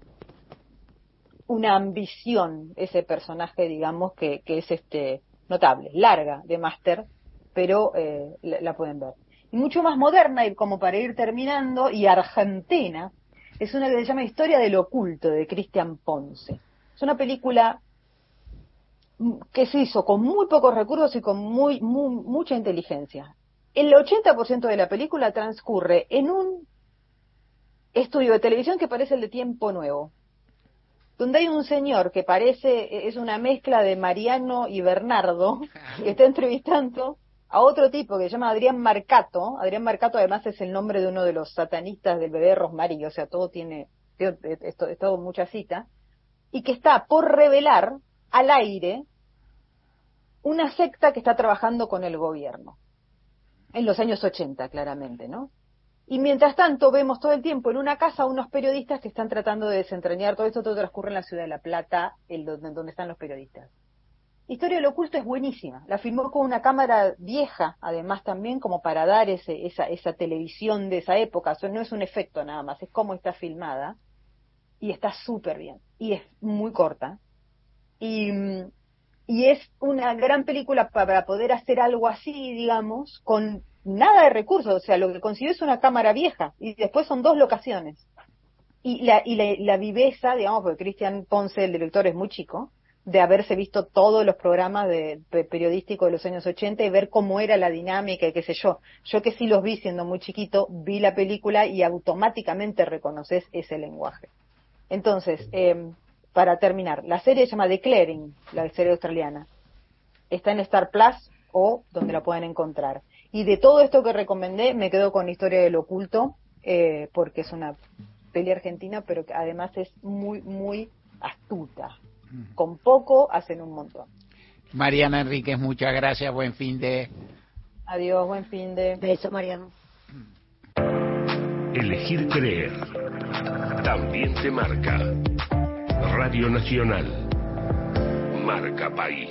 una ambición ese personaje, digamos, que, que es este notable, larga de máster, pero eh, la, pueden ver. Y mucho más moderna, y como para ir terminando, y argentina, es una que se llama Historia del Oculto, de Cristian Ponce. Es una película que se hizo con muy pocos recursos y con muy, muy mucha inteligencia. El 80% de la película transcurre en un estudio de televisión que parece el de Tiempo Nuevo donde hay un señor que parece, es una mezcla de Mariano y Bernardo, que está entrevistando a otro tipo que se llama Adrián Marcato. Adrián Marcato además es el nombre de uno de los satanistas del bebé Rosmarie, o sea, todo tiene, es, todo mucha cita, y que está por revelar al aire una secta que está trabajando con el gobierno. En los años 80, claramente, ¿no? Y mientras tanto vemos todo el tiempo en una casa unos periodistas que están tratando de desentrañar todo esto, todo transcurre en la ciudad de La Plata, el, donde, están los periodistas. Historia del oculto es buenísima. La filmó con una cámara vieja, además también como para dar ese, esa, esa televisión de esa época. no es un efecto nada más, es cómo está filmada. Y está súper bien. Y es muy corta. Y, es una gran película para poder hacer algo así, digamos, con nada de recursos, o sea, lo que consiguió es una cámara vieja y después son dos locaciones. Y la, y la, viveza, digamos, porque Cristian Ponce, el director, es muy chico, de haberse visto todos los programas de, periodísticos de los años 80 y ver cómo era la dinámica y qué sé yo. Yo que sí los vi siendo muy chiquito, vi la película y automáticamente reconoces ese lenguaje. Entonces, eh, para terminar, la serie se llama Declaring, la serie australiana. Está en Star Plus o donde la pueden encontrar. Y de todo esto que recomendé, me quedo con Historia del Oculto, eh, porque es una peli argentina, pero que además es muy, muy astuta. Con poco hacen un montón.
Mariana Enríquez, muchas gracias, buen fin de...
Adiós, buen fin de...
Beso, Mariana.
Elegir creer. También te marca. Radio Nacional. Marca País.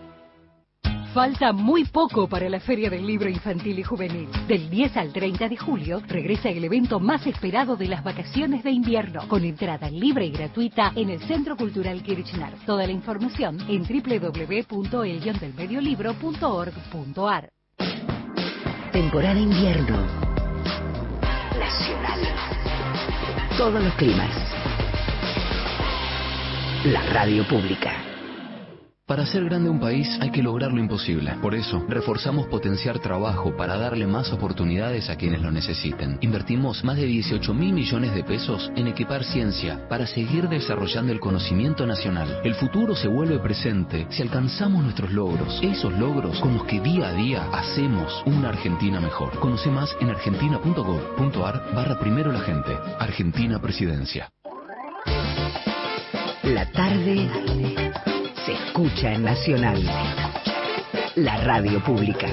Falta muy poco para la Feria del Libro Infantil y Juvenil. Del 10 al 30 de julio regresa el evento más esperado de las vacaciones de invierno, con entrada libre y gratuita en el Centro Cultural Kirchner. Toda la información en www.elguiondelmediolibro.org.ar.
Temporada invierno. Nacional. Todos los climas. La radio pública.
Para hacer grande un país hay que lograr lo imposible. Por eso, reforzamos potenciar trabajo para darle más oportunidades a quienes lo necesiten. Invertimos más de 18 mil millones de pesos en equipar ciencia para seguir desarrollando el conocimiento nacional. El futuro se vuelve presente si alcanzamos nuestros logros, esos logros con los que día a día hacemos una Argentina mejor. Conoce más en argentina.gov.ar barra primero la gente. Argentina Presidencia.
La tarde se escucha en Nacional, la radio pública.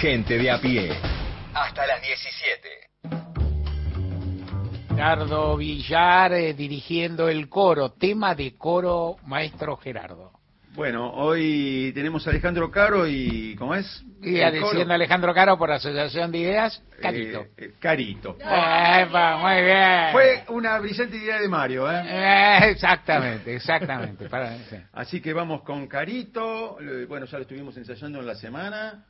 Gente de a pie, hasta las 17.
Gerardo Villar eh, dirigiendo el coro, tema de coro maestro Gerardo.
Bueno, hoy tenemos a Alejandro Caro y ¿cómo es?
Y diciendo Alejandro Caro por Asociación de Ideas, Carito.
Eh, eh, Carito.
Epa, muy bien.
Fue una brillante idea de Mario, ¿eh?
Eh, exactamente, exactamente. Para, sí.
Así que vamos con Carito. Eh, Bueno, ya lo estuvimos ensayando en la semana.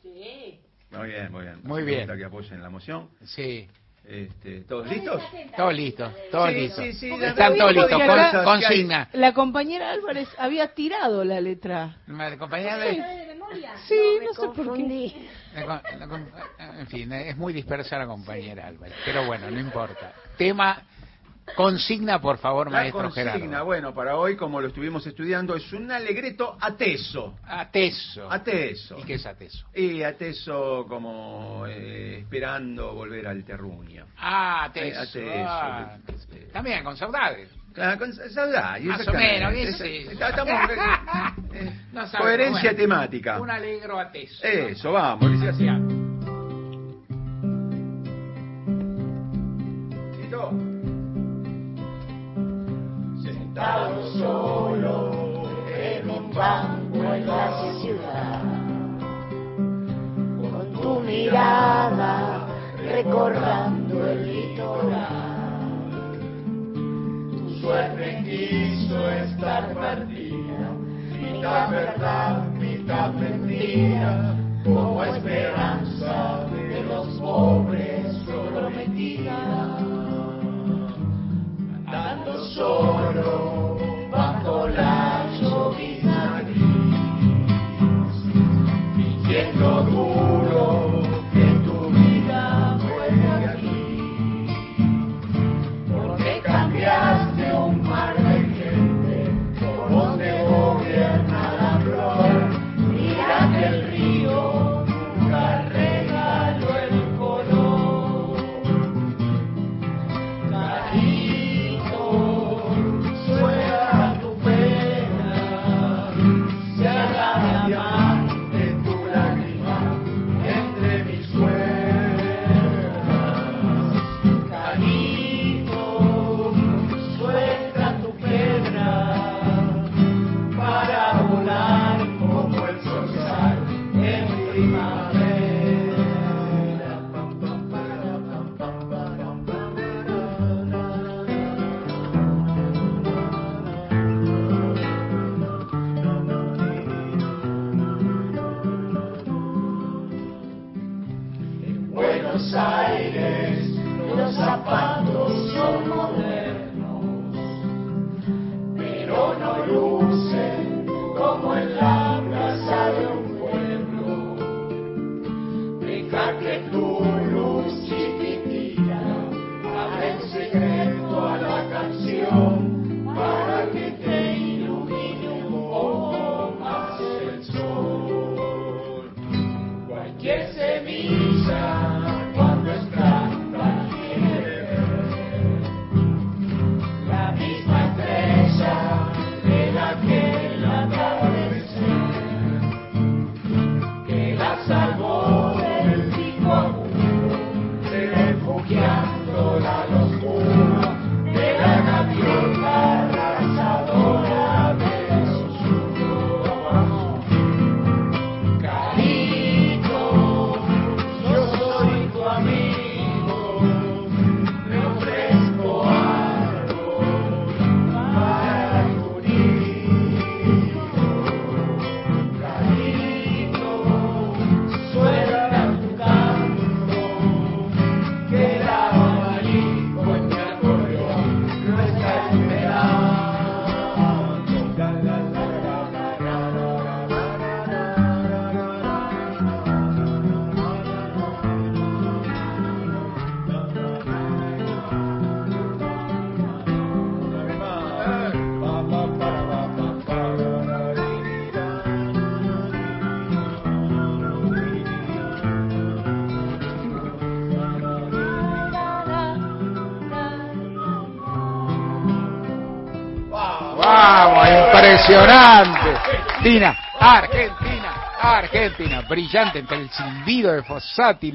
Sí.
Muy bien, muy bien.
Muy bien.
que apoyen la moción.
Sí.
Este, ¿Todos listos?
Todos listos, todos
Sí,
listos.
sí, sí, la
Están todos listos, con- consigna.
La compañera Álvarez había tirado la letra.
La compañera de...
Sí, no, sé por qué.
La la En fin, es muy dispersa la compañera Álvarez, pero bueno, no importa. Tema, consigna por favor,
La
maestro
consigna,
Gerardo.
bueno, para hoy, como lo estuvimos estudiando, es un alegreto ateso.
Ateso.
Ateso.
¿Y qué es ateso?
Y ateso como eh, esperando volver al terruño.
Ah, ateso.
Eh, ateso.
ah, también, con saudades.
Claro, con saudades,
Más o menos, ¿qué es
estamos- eh,
No
coherencia
bueno,
temática.
Un alegro ateso.
Eso, vamos, dice así.
En la ciudad, con tu mirada recorrando el litoral. Tu suerte quiso estar partida, mitad verdad, mitad mentira, como esperanza de los pobres prometida andando solo fingiendo duro
Argentina, Argentina, Argentina. Brillante entre el silbido de Fossati.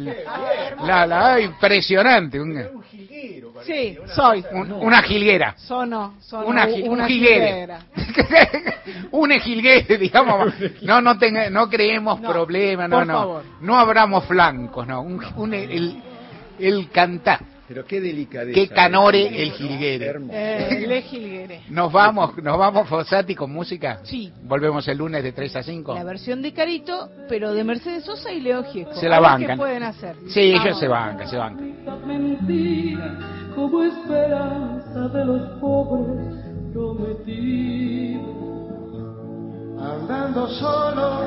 La, la, impresionante. Un-
Sí, soy.
Un- una jilguera.
Sono, sono
Una, gi- un jilguere. un jilguere, digamos. No, no, tenga, no creemos
No,
problemas, no, no.
favor.
No abramos flancos, no. Un, un- el, el cantar.
Pero qué delicadeza.
Qué canore el jilguere.
Eh, le jilguere.
Nos vamos, nos vamos Fossati con música.
Sí.
Volvemos el lunes de 3 a 5.
La versión de Carito, pero de Mercedes Sosa y Leo Gieco.
Se la bancan.
¿Qué pueden hacer?
Sí,
Vamos.
ellos se bancan, se bancan.
mentira como esperanza de los pobres prometidos. Andando solo